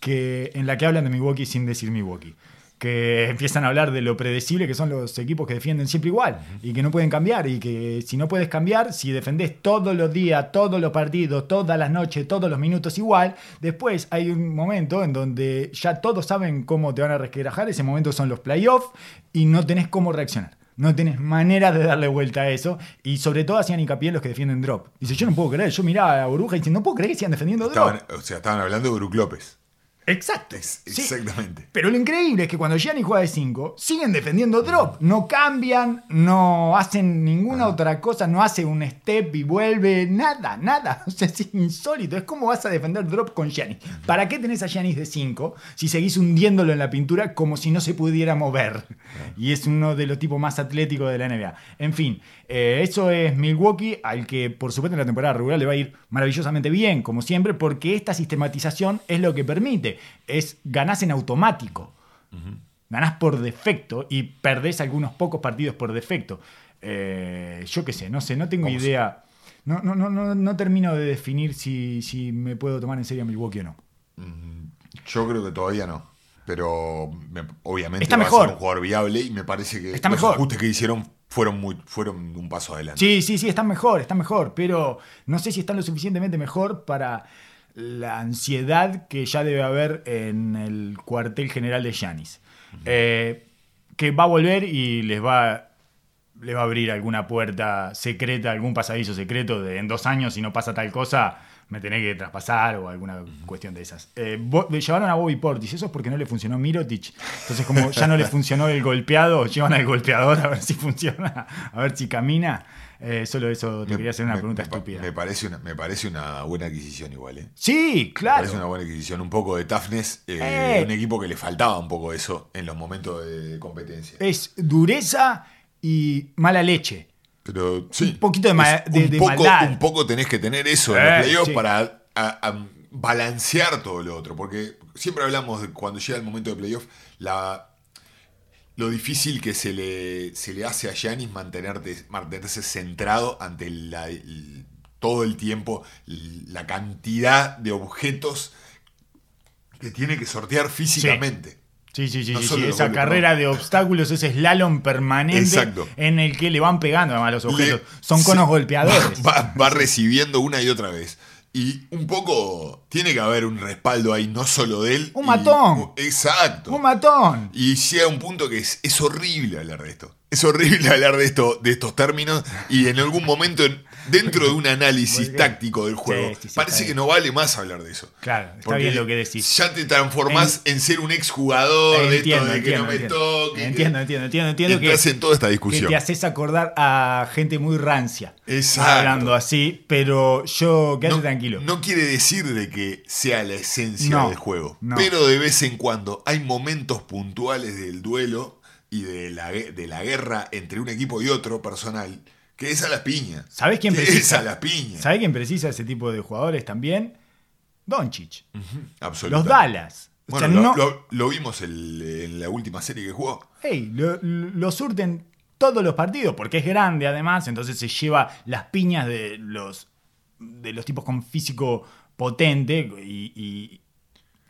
que, en la que hablan de Milwaukee sin decir Milwaukee. Que empiezan a hablar de lo predecible que son los equipos que defienden siempre igual y que no pueden cambiar. Y que si no puedes cambiar, si defendés todos los días, todos los partidos, todas las noches, todos los minutos igual, después hay un momento en donde ya todos saben cómo te van a resquebrajar. Ese momento son los playoffs y no tenés cómo reaccionar. No tenés manera de darle vuelta a eso. Y sobre todo hacían hincapié en los que defienden drop. Dice, yo no puedo creer. Yo miraba a la burbuja y dice, no puedo creer que sigan defendiendo drop. Estaban, o sea, estaban hablando de Brook López. Exacto. Sí. Exactamente. Pero lo increíble es que cuando Gianni juega de 5, siguen defendiendo drop. No cambian, no hacen ninguna otra cosa, no hace un step y vuelve, nada, nada. O sea, es insólito. Es como vas a defender drop con Giannis. ¿Para qué tenés a Giannis de 5 si seguís hundiéndolo en la pintura como si no se pudiera mover? Y es uno de los tipos más atléticos de la NBA. En fin, eh, eso es Milwaukee, al que por supuesto en la temporada regular le va a ir maravillosamente bien, como siempre, porque esta sistematización es lo que permite. Es ganás en automático. Ganás por defecto y perdés algunos pocos partidos por defecto. Eh, yo qué sé, no sé, no tengo idea. No, no, no, no, no termino de definir si, si me puedo tomar en serio a Milwaukee o no. Yo creo que todavía no. Pero me- obviamente Está va mejor. a ser un jugador viable y me parece que Está los mejor. ajustes que hicieron fueron muy fueron un paso adelante. Sí, sí, sí, están mejor, están mejor, pero no sé si están lo suficientemente mejor para la ansiedad que ya debe haber en el cuartel general de Yanis. Eh, que va a volver y les va, les va a abrir alguna puerta secreta, algún pasadizo secreto de en dos años, si no pasa tal cosa, me tenés que traspasar o alguna cuestión de esas. Eh, llevaron a Bobby Portis, eso es porque no le funcionó Mirotic. Entonces, como ya no le funcionó el golpeado, llevan al golpeador a ver si funciona, a ver si camina. Eh, solo eso te Me- quería hacer una me- pregunta me estúpida. Me parece una, me parece una buena adquisición igual, ¿eh? Sí, Me claro. parece una buena adquisición. Un poco de toughness. eh, Eh. Un equipo que le faltaba un poco eso en los momentos de competencia. Es dureza y mala leche. Pero sí. Un poquito de ma- de- un de poco, maldad. Un poco tenés que tener eso en los playoffs sí. para a- a balancear todo lo otro. Porque siempre hablamos de cuando llega el momento de playoff, la, lo difícil que se le, se le hace a mantenerte, mantenerse centrado ante la- el- todo el tiempo la cantidad de objetos que tiene que sortear físicamente. Sí, sí, sí, No sí, Esa carrera de obstáculos, ese slalom permanente Exacto. en el que le van pegando además los objetos. Le- Son conos golpeadores. Va recibiendo una y otra vez. Y un poco tiene que haber un respaldo ahí, no solo de él. Un y- matón. exacto. Un matón. Y llega un punto que es, es horrible hablar de esto. Es horrible hablar de, esto, de estos términos. Y en algún momento, en- dentro de un análisis táctico del juego, Sí, sí, sí, parece que no vale más hablar de eso. Claro, está Porque bien lo que decís. Ya te transformás en, ser un exjugador de esto de que no me toque. entiendo, entiendo, entiendo, entiendo que, en toda esta que discusión. te haces acordar a gente muy rancia. Exacto. Hablando así, pero yo quédate no, tranquilo. no quiere decir de que sea la esencia No, del juego, no. pero de vez en cuando hay momentos puntuales del duelo y de la, de la guerra entre un equipo y otro personal que es a las piñas. ¿Sabés quién Que precisa? Es a las piñas. ¿Sabés quién precisa ese tipo de jugadores también? Doncic. Absolutamente. Los Dallas. O Bueno, sea, lo, no- lo- lo vimos el- en la última serie que jugó. Hey, lo, lo surten todos los partidos, porque es grande además, entonces se lleva las piñas de los, de los tipos con físico potente y, y-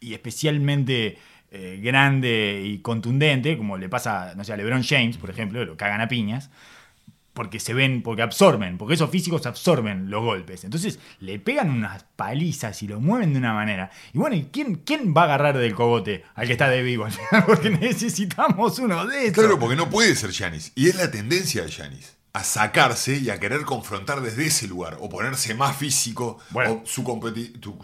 y especialmente eh, grande y contundente, como le pasa, no sé, a LeBron James, por ejemplo, lo cagan a piñas. Porque se ven, porque absorben, porque esos físicos absorben los golpes. Entonces le pegan unas palizas y lo mueven de una manera. Y bueno, ¿y quién, quién va a agarrar del cogote al que está de vivo al final? Porque necesitamos uno de esos. Claro, porque no puede ser Yanis. Y es la tendencia de Yanis. A sacarse y a querer confrontar desde ese lugar. O ponerse más físico. Bueno. O su,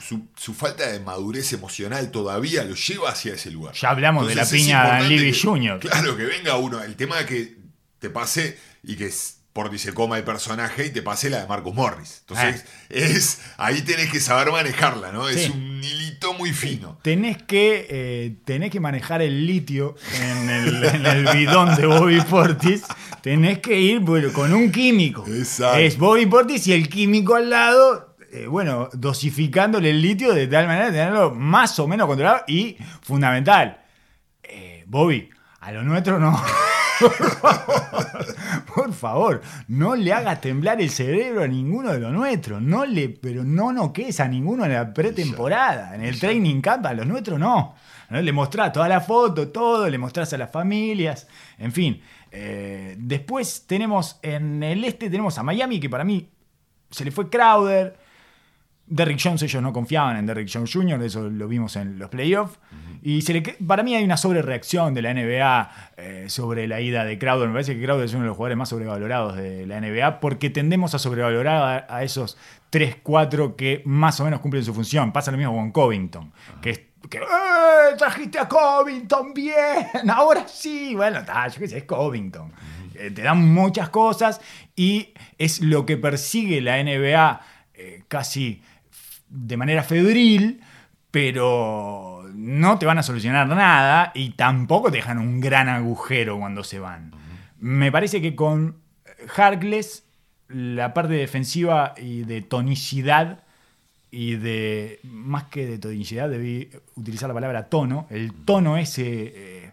su, su falta de madurez emocional todavía lo lleva hacia ese lugar. Ya hablamos de la piña de que- Jr.. Claro, que venga uno. El tema de que te pase y que por se coma el personaje y te pase la de Marcus Morris. Entonces, es ahí tenés que saber manejarla, ¿no? Es Ah. Un hilito muy fino. Tenés que, eh, tenés que manejar el litio en el, en el bidón de Bobby Portis. Tenés que ir bueno, con un químico. Exacto. Es Bobby Portis y el químico al lado. eh, bueno, dosificándole el litio de tal manera de tenerlo más o menos controlado. Y, fundamental, eh, Bobby, a lo nuestro no. Por favor, no le hagas temblar el cerebro a ninguno de los nuestros. No le, pero no noques a ninguno en la pretemporada. En el training camp, a los nuestros no. ¿No? Le mostrás toda la foto, todo, le mostrás a las familias. En fin. Eh, después tenemos en el este, tenemos a Miami, que para mí se le fue Crowder. Derrick Jones, ellos no confiaban en Derrick Jones Jr., eso lo vimos en los playoffs. Y se le, que- para mí hay una sobrereacción de la NBA eh, sobre la ida de Crowder. Me parece que Crowder es uno de los jugadores más sobrevalorados de la NBA porque tendemos a sobrevalorar a, a esos 3-4 que más o menos cumplen su función. Pasa lo mismo con Covington, que es que, "Eh, trajiste a Covington bien, ahora sí. Bueno, ta, yo qué sé, es Covington. Eh, te dan muchas cosas y es lo que persigue la NBA eh, casi de manera febril, pero no te van a solucionar nada y tampoco te dejan un gran agujero cuando se van. Me parece que con Harkless la parte defensiva y de tonicidad y de, más que de tonicidad, debí utilizar la palabra tono, el tono ese... eh,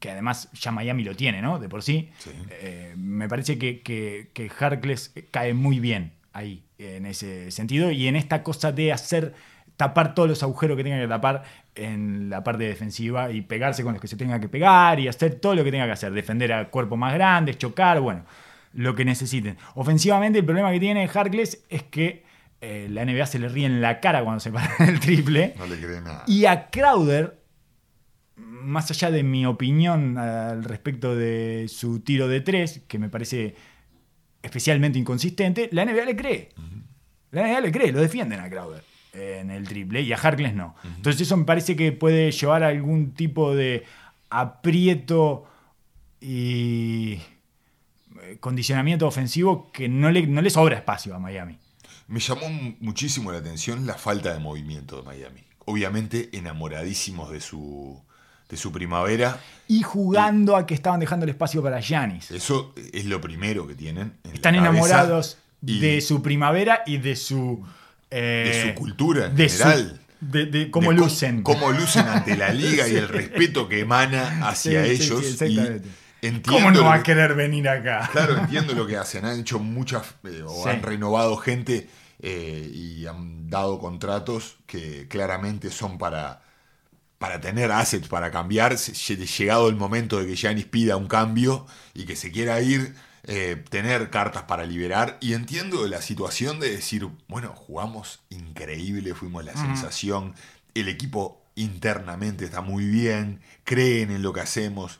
que además ya Miami lo tiene, ¿no? De por sí. Sí. Eh, me parece que, que, que Harkless cae muy bien ahí, en ese sentido, y en esta cosa de hacer tapar todos los agujeros que tenga que tapar en la parte defensiva y pegarse con los que se tenga que pegar y hacer todo lo que tenga que hacer, defender a cuerpos más grandes, chocar, bueno, lo que necesiten. Ofensivamente el problema que tiene Harkless es que eh, la NBA se le ríe en la cara cuando se para el triple. No le cree nada. Y a Crowder, más allá de mi opinión al respecto de su tiro de tres, que me parece especialmente inconsistente, la NBA le cree. La NBA le cree, lo defienden a Crowder en el triple y a Harkless no. Entonces eso me parece que puede llevar a algún tipo de aprieto y eh, condicionamiento ofensivo que no le, no le sobra espacio a Miami. Me llamó muchísimo la atención la falta de movimiento de Miami. Obviamente enamoradísimos de su, de su primavera. Y jugando a que estaban dejando el espacio para Giannis. Eso es lo primero que tienen. en Están enamorados Y de su primavera y de su. eh, de su cultura en de su- general. de, de cómo de lucen. Cómo lucen ante la liga y el respeto que emana hacia Sí, ellos. sí, y exactamente. entiendo ¿Cómo no va que- a querer venir acá? Claro, entiendo lo que hacen. Han hecho muchas, eh, o han renovado gente eh, y han dado contratos que claramente son para, para tener assets, para cambiar. Llegado el momento de que Giannis pida un cambio y que se quiera ir, eh, tener cartas para liberar. Y entiendo la situación de decir, bueno, jugamos increíble, fuimos la sensación, el equipo internamente está muy bien, creen en lo que hacemos.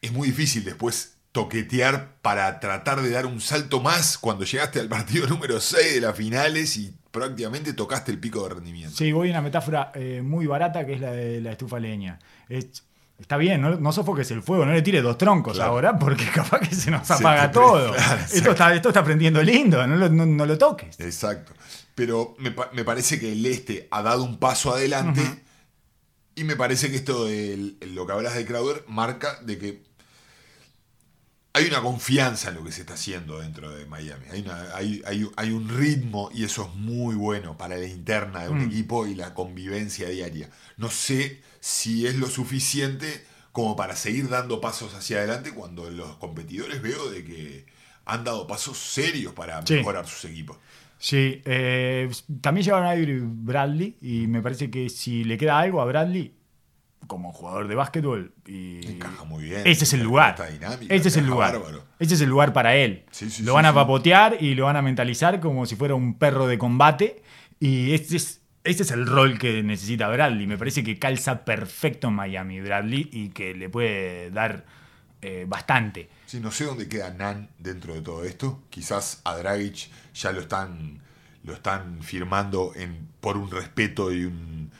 Es muy difícil después toquetear para tratar de dar un salto más cuando llegaste al partido número 6 de las finales y prácticamente tocaste el pico de rendimiento. Sí, voy a una metáfora eh, muy barata que es la de la estufa leña. Es- está bien, no, no sofoques el fuego, no le tires dos troncos Claro. ahora porque capaz que se nos apaga todo. claro, esto, está, esto está prendiendo lindo, no lo, no- no lo toques. Exacto. Pero me, pa- me parece que el este ha dado un paso adelante y me parece que esto de lo que hablas de Crowder marca de que hay una confianza en lo que se está haciendo dentro de Miami. Hay, una- hay- hay- hay un ritmo y eso es muy bueno para la interna de un Mm. equipo y la convivencia diaria. No sé si es lo suficiente como para seguir dando pasos hacia adelante cuando los competidores veo de que han dado pasos serios para Sí. mejorar sus equipos. Sí, eh, también llevaron a Avery Bradley y me parece que si le queda algo a Bradley como jugador de básquetbol y Encaja muy bien. ese es el lugar. dinámica, Ese es el lugar. bárbaro. Ese es el lugar para él. Sí, sí, lo van a papotear y lo van a mentalizar como si fuera un perro de combate y este es este es el rol que necesita Bradley. Me parece que calza perfecto en Miami Bradley y que le puede dar eh, bastante. Sí, no sé dónde queda Nan dentro de todo esto. Quizás a Dragic ya lo están, lo están firmando en, por un respeto y un-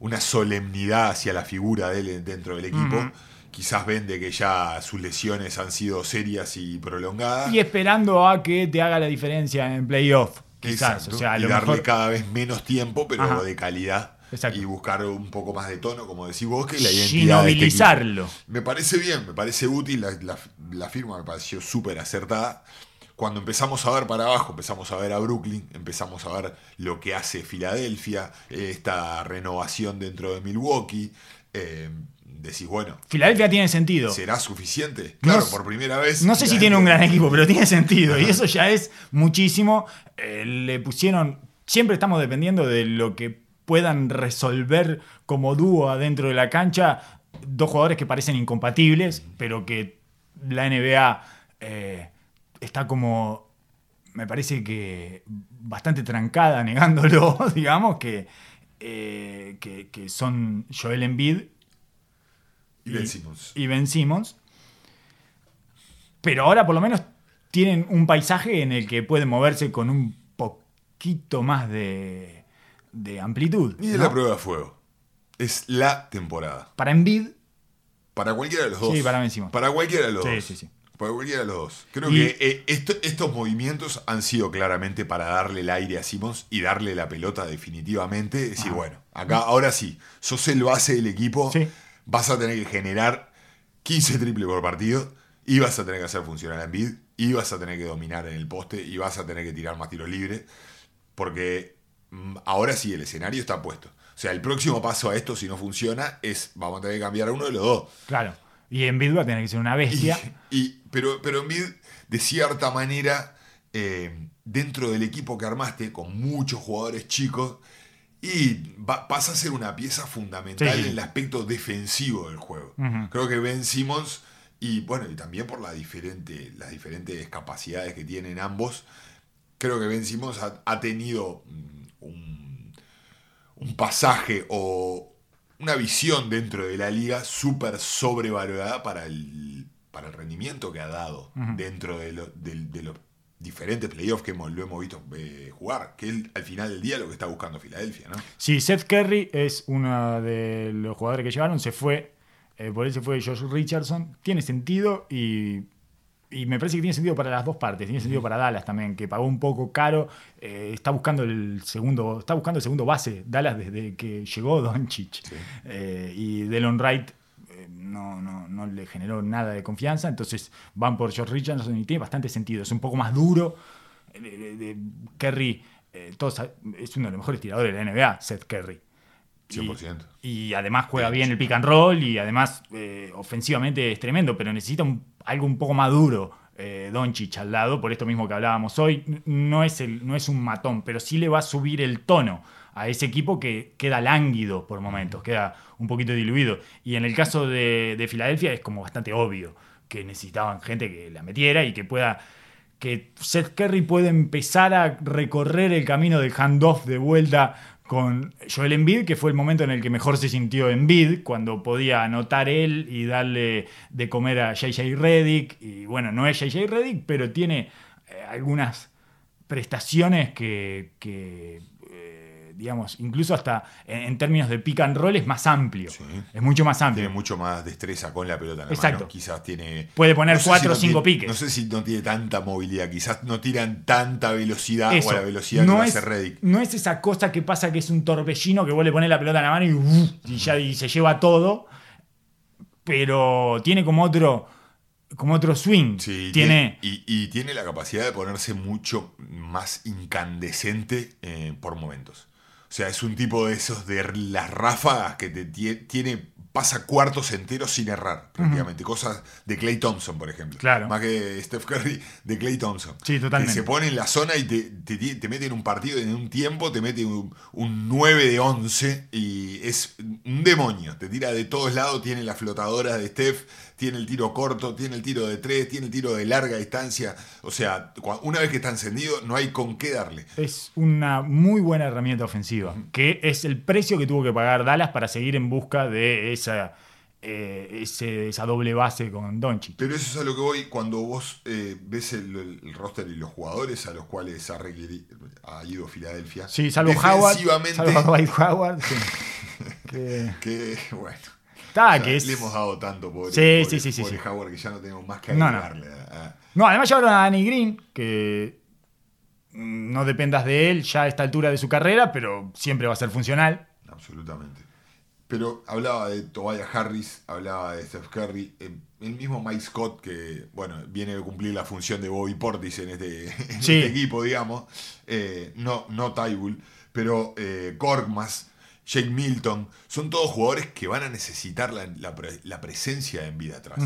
una solemnidad hacia la figura de él dentro del equipo. Quizás ven de que ya sus lesiones han sido serias y prolongadas. Y esperando a que te haga la diferencia en playoff. Quizás. O sea, y darle mejor. cada vez menos tiempo, pero Ajá. de calidad. Exacto. Y buscar un poco más de tono, como decís vos, que la identidad de este. Me parece bien, me parece útil, la, la- la firma me pareció súper acertada. Cuando empezamos a ver para abajo, empezamos a ver a Brooklyn, empezamos a ver lo que hace Filadelfia, esta renovación dentro de Milwaukee, eh, decís, bueno, Filadelfia tiene sentido. ¿será suficiente? Claro, por primera vez. No sé si tiene un gran equipo, pero tiene sentido. Y eso ya es muchísimo. Eh, le pusieron. Siempre estamos dependiendo de lo que puedan resolver como dúo adentro de la cancha. Dos jugadores que parecen incompatibles, pero que la NBA eh, está como. Me parece que bastante trancada negándolo, digamos, que, eh, que, que son Joel Embiid Y Ben Simmons. y Ben Simmons. Pero ahora por lo menos tienen un paisaje en el que pueden moverse con un poquito más de, de amplitud. Y es ¿no? la prueba de fuego. Es la temporada. Para Embiid, Para cualquiera de los dos. Sí, para Ben Simmons. Para cualquiera de los Sí, dos. sí, sí. Para cualquiera de los dos. Creo Y- que eh, esto- estos movimientos han sido claramente para darle el aire a Simmons y darle la pelota definitivamente. Es decir, bueno, acá ahora sí, sos el base del equipo, Sí. vas a tener que generar 15 triples por partido y vas a tener que hacer funcionar a Embiid y vas a tener que dominar en el poste y vas a tener que tirar más tiros libres porque mm, ahora sí el escenario está puesto. O sea, el próximo paso a esto, si no funciona, es vamos a tener que cambiar a uno de los dos. claro. Y Embiid va a tener que ser una bestia. Y, y- pero, pero Embiid, de cierta manera, eh, dentro del equipo que armaste, con muchos jugadores chicos, y va- pasa a ser una pieza fundamental Sí. en el aspecto defensivo del juego. Creo que Ben Simmons, y bueno, y también por la diferente, las diferentes capacidades que tienen ambos, creo que Ben Simmons ha, ha tenido mm, un, un pasaje o una visión dentro de la liga súper sobrevalorada para el, para el rendimiento que ha dado dentro de, lo- del- de los diferentes playoffs que hemos, lo hemos visto eh, jugar, que él al final del día lo que está buscando Filadelfia, ¿no? Sí, Seth Curry es uno de los jugadores que llevaron. Se fue, eh, por él se fue Josh Richardson. Tiene sentido y, y me parece que tiene sentido para las dos partes. Tiene sentido para Dallas también, que pagó un poco caro. eh, está buscando el segundo, está buscando el segundo base. Dallas desde que llegó Doncic. Sí. Eh, y Delon Wright eh, no, no, no le generó nada de confianza. Entonces van por Josh Richardson y tiene bastante sentido. Es un poco más duro. De- de- Curry eh, todos es uno de los mejores tiradores de la NBA, Seth Curry. Y- 100%. Y, además juega bien el pick and roll y además eh, ofensivamente es tremendo, pero necesita un- algo un poco más duro. Eh, Doncic al lado, por esto mismo que hablábamos hoy, no es, el, no es un matón, pero sí le va a subir el tono a ese equipo que queda lánguido por momentos, queda un poquito diluido. Y en el caso de, de Filadelfia es como bastante obvio que necesitaban gente que la metiera y que pueda que Seth Curry puede empezar a recorrer el camino del handoff de vuelta con Joel Embiid, que fue el momento en el que mejor se sintió Embiid, cuando podía anotar él y darle de comer a JJ Reddick. Y bueno, no es JJ Reddick, pero tiene eh, algunas prestaciones que, que, digamos, incluso hasta en, términos de pick and roll es más amplio. Sí. Es mucho más amplio. Tiene mucho más destreza con la pelota en la Exacto. mano. Quizás tiene. Puede poner sé cuatro no o cinco tiene- piques. No sé si no tiene tanta movilidad. Quizás no tiran tanta velocidad Eso. o a la velocidad no que es, hace Reddick. no es esa cosa que pasa que es un torbellino que vos le pones la pelota en la mano y, ya y se lleva todo. Pero tiene como otro, como otro swing. Sí, tiene, y, y tiene la capacidad de ponerse mucho más incandescente eh, por momentos. O sea, es un tipo de esos de las ráfagas que te tie- tiene pasa cuartos enteros sin errar, prácticamente. Cosas de Clay Thompson, por ejemplo. Claro. Más que Steph Curry, de Clay Thompson. Sí, totalmente. Que se pone en la zona y te, te, te mete en un partido en un tiempo, te mete un, un 9 de 11 y es un demonio. Te tira de todos lados, tiene la flotadora de Steph, tiene el tiro corto, tiene el tiro de 3, tiene el tiro de larga distancia. O sea, una vez que está encendido, no hay con qué darle. es una muy buena herramienta ofensiva. Que es el precio que tuvo que pagar Dallas para seguir en busca de esa, eh, ese- esa doble base con Doncic. Pero eso es a lo que voy cuando vos eh, ves el, el roster y los jugadores a los cuales ha, ido Filadelfia. Sí, salvo Howard. Salvo Dwight Howard. sí. que, que bueno. Está, Ya que es, Le hemos dado tanto, pobre, Sí, pobre- sí, sí. Howard, que ya no tenemos más que No, no. agregarle. a- No, además llevaron a Danny Green, que no dependas de él ya a esta altura de su carrera, pero siempre va a ser funcional. Absolutamente. Pero hablaba de Tobias Harris, hablaba de Steph Curry, eh, el mismo Mike Scott, que bueno, viene de cumplir la función de Bobby Portis en este, en Sí. este equipo, digamos. Eh, no, no Tybull, pero eh, Korkmaz, Jake Milton, son todos jugadores que van a necesitar la, la la presencia de vida atrás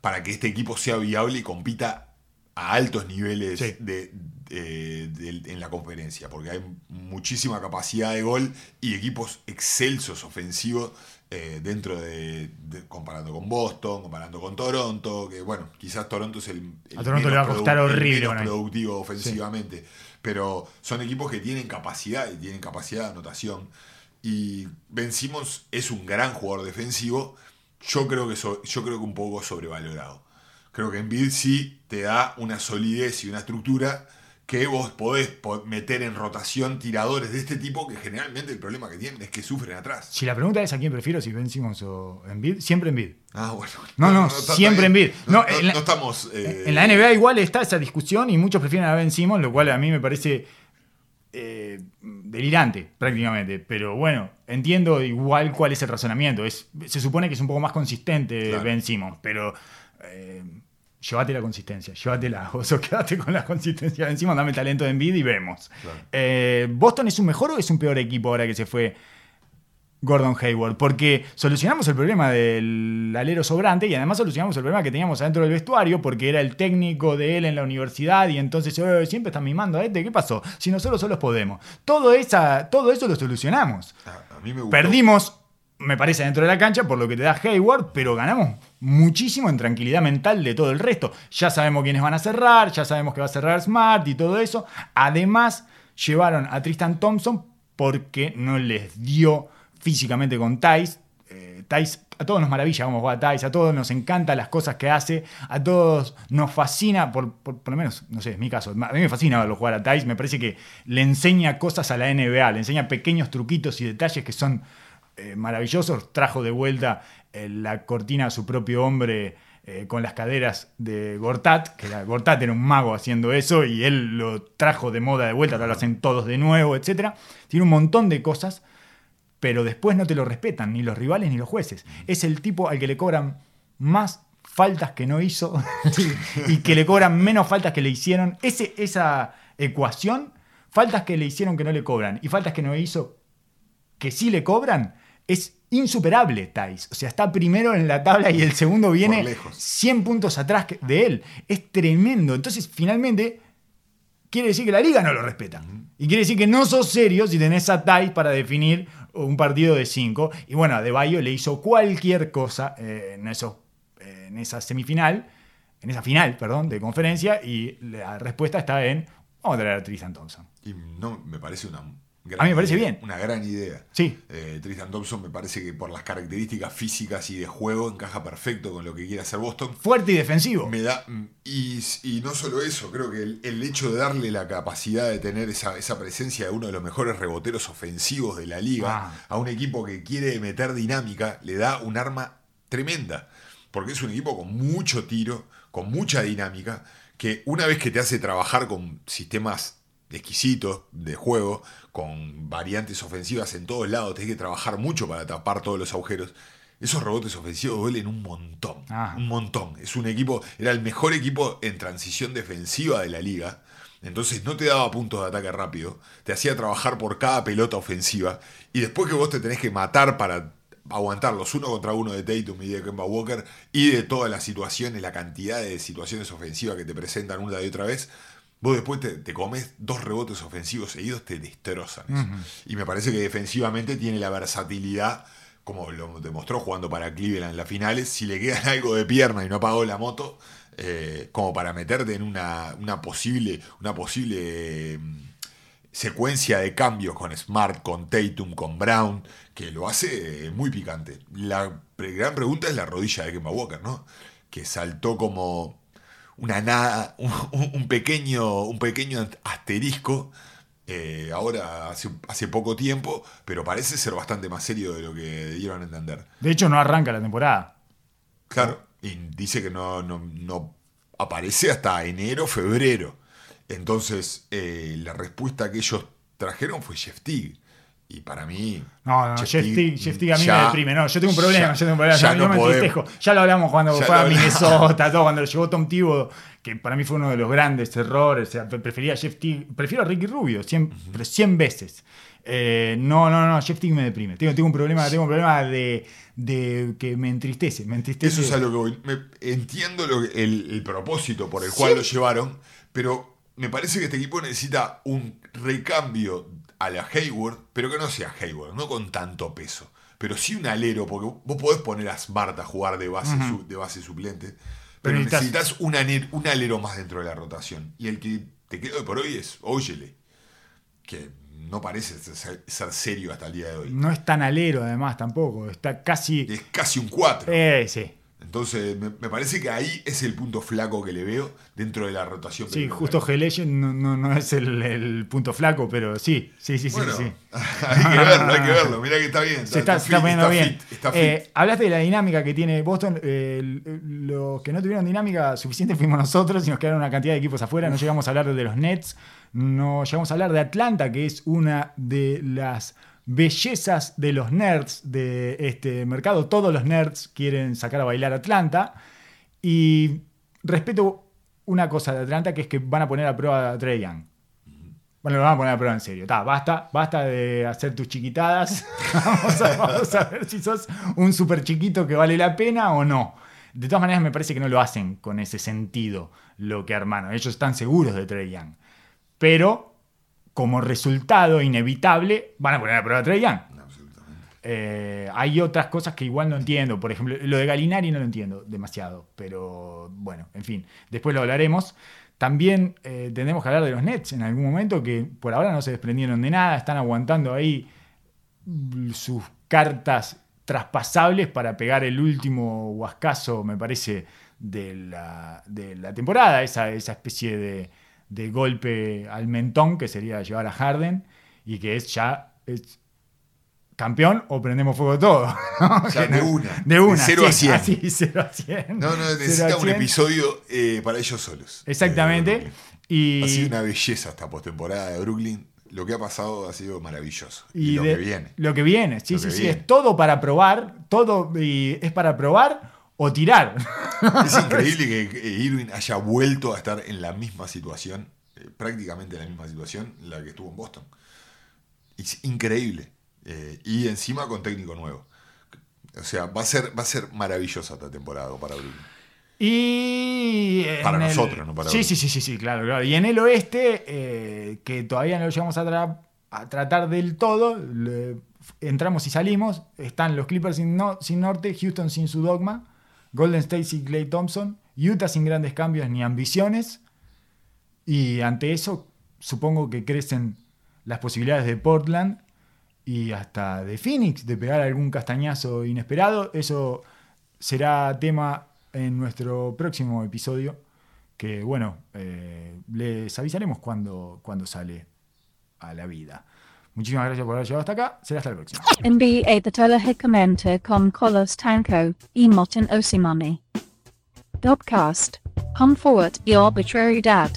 para que este equipo sea viable y compita a altos niveles Sí. de, en la conferencia, porque hay muchísima capacidad de gol y equipos excelsos ofensivos eh, dentro de, de- comparando con Boston, comparando con Toronto, que bueno, quizás Toronto es el, el A Toronto le va a costar horrible menos productivo ofensivamente, pero son equipos que tienen capacidad y tienen capacidad de anotación. Y Ben Simmons es un gran jugador defensivo, yo creo que, so- yo creo que un poco sobrevalorado. Creo que Embiid sí te da una solidez y una estructura que vos podés po- meter en rotación tiradores de este tipo que generalmente el problema que tienen es que sufren atrás. Si la pregunta es a quién prefiero, si Ben Simmons o Embiid, siempre Embiid. Ah, bueno. No, no, está- siempre. Embiid. No, No, no- en la- no estamos... eh, En la NBA igual está esa discusión y muchos prefieren a Ben Simmons, lo cual a mí me parece eh, delirante prácticamente. Pero bueno, entiendo igual cuál es el razonamiento. Es, se supone que es un poco más consistente Claro. Ben Simmons, pero eh, llévate la consistencia, llévatela. O sea, quédate con la consistencia de Ben Simmons, dame el talento de Embiid y vemos. Claro. Eh, ¿Boston es un mejor o es un peor equipo ahora que se fue Gordon Hayward, porque solucionamos el problema del alero sobrante y además solucionamos el problema que teníamos adentro del vestuario porque era el técnico de él en la universidad y entonces "Eh, siempre están mimando a este, ¿qué pasó? Si nosotros solos podemos. Todo, esa, todo eso lo solucionamos. A, a mí me gustó. Perdimos, me parece, dentro de la cancha por lo que te da Hayward, pero ganamos muchísimo en tranquilidad mental de todo el resto. Ya sabemos quiénes van a cerrar, ya sabemos que va a cerrar Smart y todo eso. Además, llevaron a Tristan Thompson porque no les dio físicamente con Tice. Eh, a todos nos maravilla cómo juega Tice, a todos nos encantan las cosas que hace, a todos nos fascina, por, por, lo menos, no sé, es mi caso, a mí me fascina verlo jugar a Tice, me parece que le enseña cosas a la NBA, le enseña pequeños truquitos y detalles que son eh, maravillosos. Trajo de vuelta eh, la cortina a su propio hombre eh, con las caderas de Gortat, que Gortat era un mago haciendo eso y él lo trajo de moda de vuelta, ahora lo hacen todos de nuevo, etc. Tiene un montón de cosas, pero después no te lo respetan ni los rivales ni los jueces. Es el tipo al que le cobran más faltas que no hizo y que le cobran menos faltas que le hicieron. Ese, esa ecuación, faltas que le hicieron que no le cobran y faltas que no hizo que sí le cobran, es insuperable, Thais. O sea, está primero en la tabla y el segundo viene lejos. 100 puntos atrás de él. Es tremendo. Entonces, finalmente, quiere decir que la liga no lo respeta. Y quiere decir que no sos serio si tenés a Thais para definir un partido de 5. Y bueno, a De Bayo le hizo cualquier cosa eh, en, esos, eh, en esa semifinal, en esa final, perdón, de conferencia. Y la respuesta está en, vamos a traer a Tristan Thompson. Y no, me parece una A mí me parece idea, bien. Una gran idea. Sí. Eh, Tristan Thompson me parece que por las características físicas y de juego encaja perfecto con lo que quiere hacer Boston. Fuerte y defensivo. Me da, y, y no solo eso, creo que el, el hecho de darle la capacidad de tener esa, esa presencia de uno de los mejores reboteros ofensivos de la liga Ah. a un equipo que quiere meter dinámica, le da un arma tremenda. Porque es un equipo con mucho tiro, con mucha dinámica, que una vez que te hace trabajar con sistemas exquisitos de juego, con variantes ofensivas en todos lados, tenés que trabajar mucho para tapar todos los agujeros. Esos rebotes ofensivos duelen un montón, Ah. un montón. Es un equipo, era el mejor equipo en transición defensiva de la liga. Entonces no te daba puntos de ataque rápido, te hacía trabajar por cada pelota ofensiva y después que vos te tenés que matar para aguantar los uno contra uno de Tatum y de Kemba Walker y de todas las situaciones, la cantidad de situaciones ofensivas que te presentan una y otra vez, vos después te, te comes dos rebotes ofensivos seguidos, te destrozan. eso. Y me parece que defensivamente tiene la versatilidad, como lo demostró jugando para Cleveland en las finales, si le queda algo de pierna y no apagó la moto, eh, como para meterte en una, una posible, una posible mm, secuencia de cambios con Smart, con Tatum, con Brown, que lo hace eh, muy picante. La pre- gran pregunta es la rodilla de Kemba Walker, ¿no? Que saltó como una nada, un, un pequeño, un pequeño asterisco. eh, ahora hace, hace poco tiempo, pero parece ser bastante más serio de lo que dieron a entender. De hecho, no arranca la temporada. Claro, y dice que no, no, no aparece hasta enero, febrero. Entonces, eh, la respuesta que ellos trajeron fue Jeff Teague. Y para mí. No, no, Jeff Teague a mí ya- me deprime. No, yo tengo un problema, ya- yo tengo un problema. ya yo no me entristejo. Ya lo hablamos cuando Ya fue a. Minnesota, todo, cuando lo llevó Tom Thibodeau, que para mí fue uno de los grandes errores. O sea, pre- prefería a Jeff Teague, prefiero a Ricky Rubio, 100, pero 100 veces. Eh, no, no, no, Jeff Teague me deprime. Tengo, tengo un problema, tengo un problema de, de que me entristece, me entristece. Eso es a lo que voy. Me- entiendo lo que- el, el propósito por el cual Sí. lo llevaron, pero me parece que este equipo necesita un recambio a la Hayward, pero que no sea Hayward, no con tanto peso. Pero sí un alero, porque vos podés poner a Smart a jugar de base, su- de base suplente, pero, Pero necesitas- un, alero más dentro de la rotación. Y el que te queda hoy por hoy es Oyele, que no parece ser, ser serio hasta el día de hoy. No es tan alero, además, tampoco. Está casi. Es casi un 4. Eh, sí. Entonces, me, me parece que ahí es el punto flaco que le veo dentro de la rotación. Sí, justo G no, no, no es el, el punto flaco, pero sí, sí, sí, sí. Bueno, sí. hay que verlo, hay que verlo. Mirá que está bien. Está, se está fit, poniendo está bien. fit, está fit. Eh, hablaste de la dinámica que tiene Boston. eh, los que no tuvieron dinámica suficiente fuimos nosotros y nos quedaron una cantidad de equipos afuera. No llegamos a hablar de los Nets. No llegamos a hablar de Atlanta, que es una de las bellezas de los nerds de este mercado. Todos los nerds quieren sacar a bailar Atlanta. Y respeto una cosa de Atlanta, que es que van a poner a prueba a Trey Young. Bueno, lo van a poner a prueba en serio. Ta, basta, basta de hacer tus chiquitadas. vamos, a, vamos a ver si sos un super chiquito que vale la pena o no. De todas maneras, me parece que no lo hacen con ese sentido lo que hermano. Ellos están seguros de Trey Young. Pero, como resultado inevitable, van a poner a prueba a Trey Young. Eh, hay otras cosas que igual no entiendo. Por ejemplo, lo de Galinari no lo entiendo demasiado. Pero bueno, en fin, después lo hablaremos. También eh, tendremos que hablar de los Nets en algún momento, que por ahora no se desprendieron de nada, están aguantando ahí sus cartas traspasables para pegar el último huascazo, me parece, de la, de la temporada, esa, esa especie de, de golpe al mentón que sería llevar a Harden y que es ya es campeón o prendemos fuego todo. ¿no? De una. De una. De cero a sí, cien. así, cero a 100. No, no, necesita un 100. episodio eh, para ellos solos. Exactamente. Eh, Y, Ha sido una belleza esta postemporada de Brooklyn. Lo que ha pasado ha sido maravilloso. Y, y lo de- que viene. Lo que viene, sí, Lo sí, sí. viene. Es todo para probar. Todo y es para probar o tirar. Es increíble que Irving haya vuelto a estar en la misma situación, eh, prácticamente en la misma situación, la que estuvo en Boston. Es increíble. Eh, y encima con técnico nuevo. O sea, va a ser, va a ser maravillosa esta temporada para Brooklyn. Y Para el- nosotros, no para sí, sí, sí, sí, sí, claro, claro. Y en el oeste, eh, que todavía no lo llegamos a, tra- a tratar del todo, le- entramos y salimos. Están los Clippers sin, no- sin norte, Houston sin su dogma, Golden State sin Clay Thompson, Utah sin grandes cambios ni ambiciones. Y ante eso, supongo que crecen las posibilidades de Portland y hasta de Phoenix de pegar algún castañazo inesperado. Eso será tema en nuestro próximo episodio, que bueno, eh, les avisaremos cuando, cuando sale a la vida. Muchísimas gracias por haber llegado hasta acá. Será hasta la próxima. NBA Totally con Colos Tanko y Motin Osimani. Dopcast. Come forward, the arbitrary dad.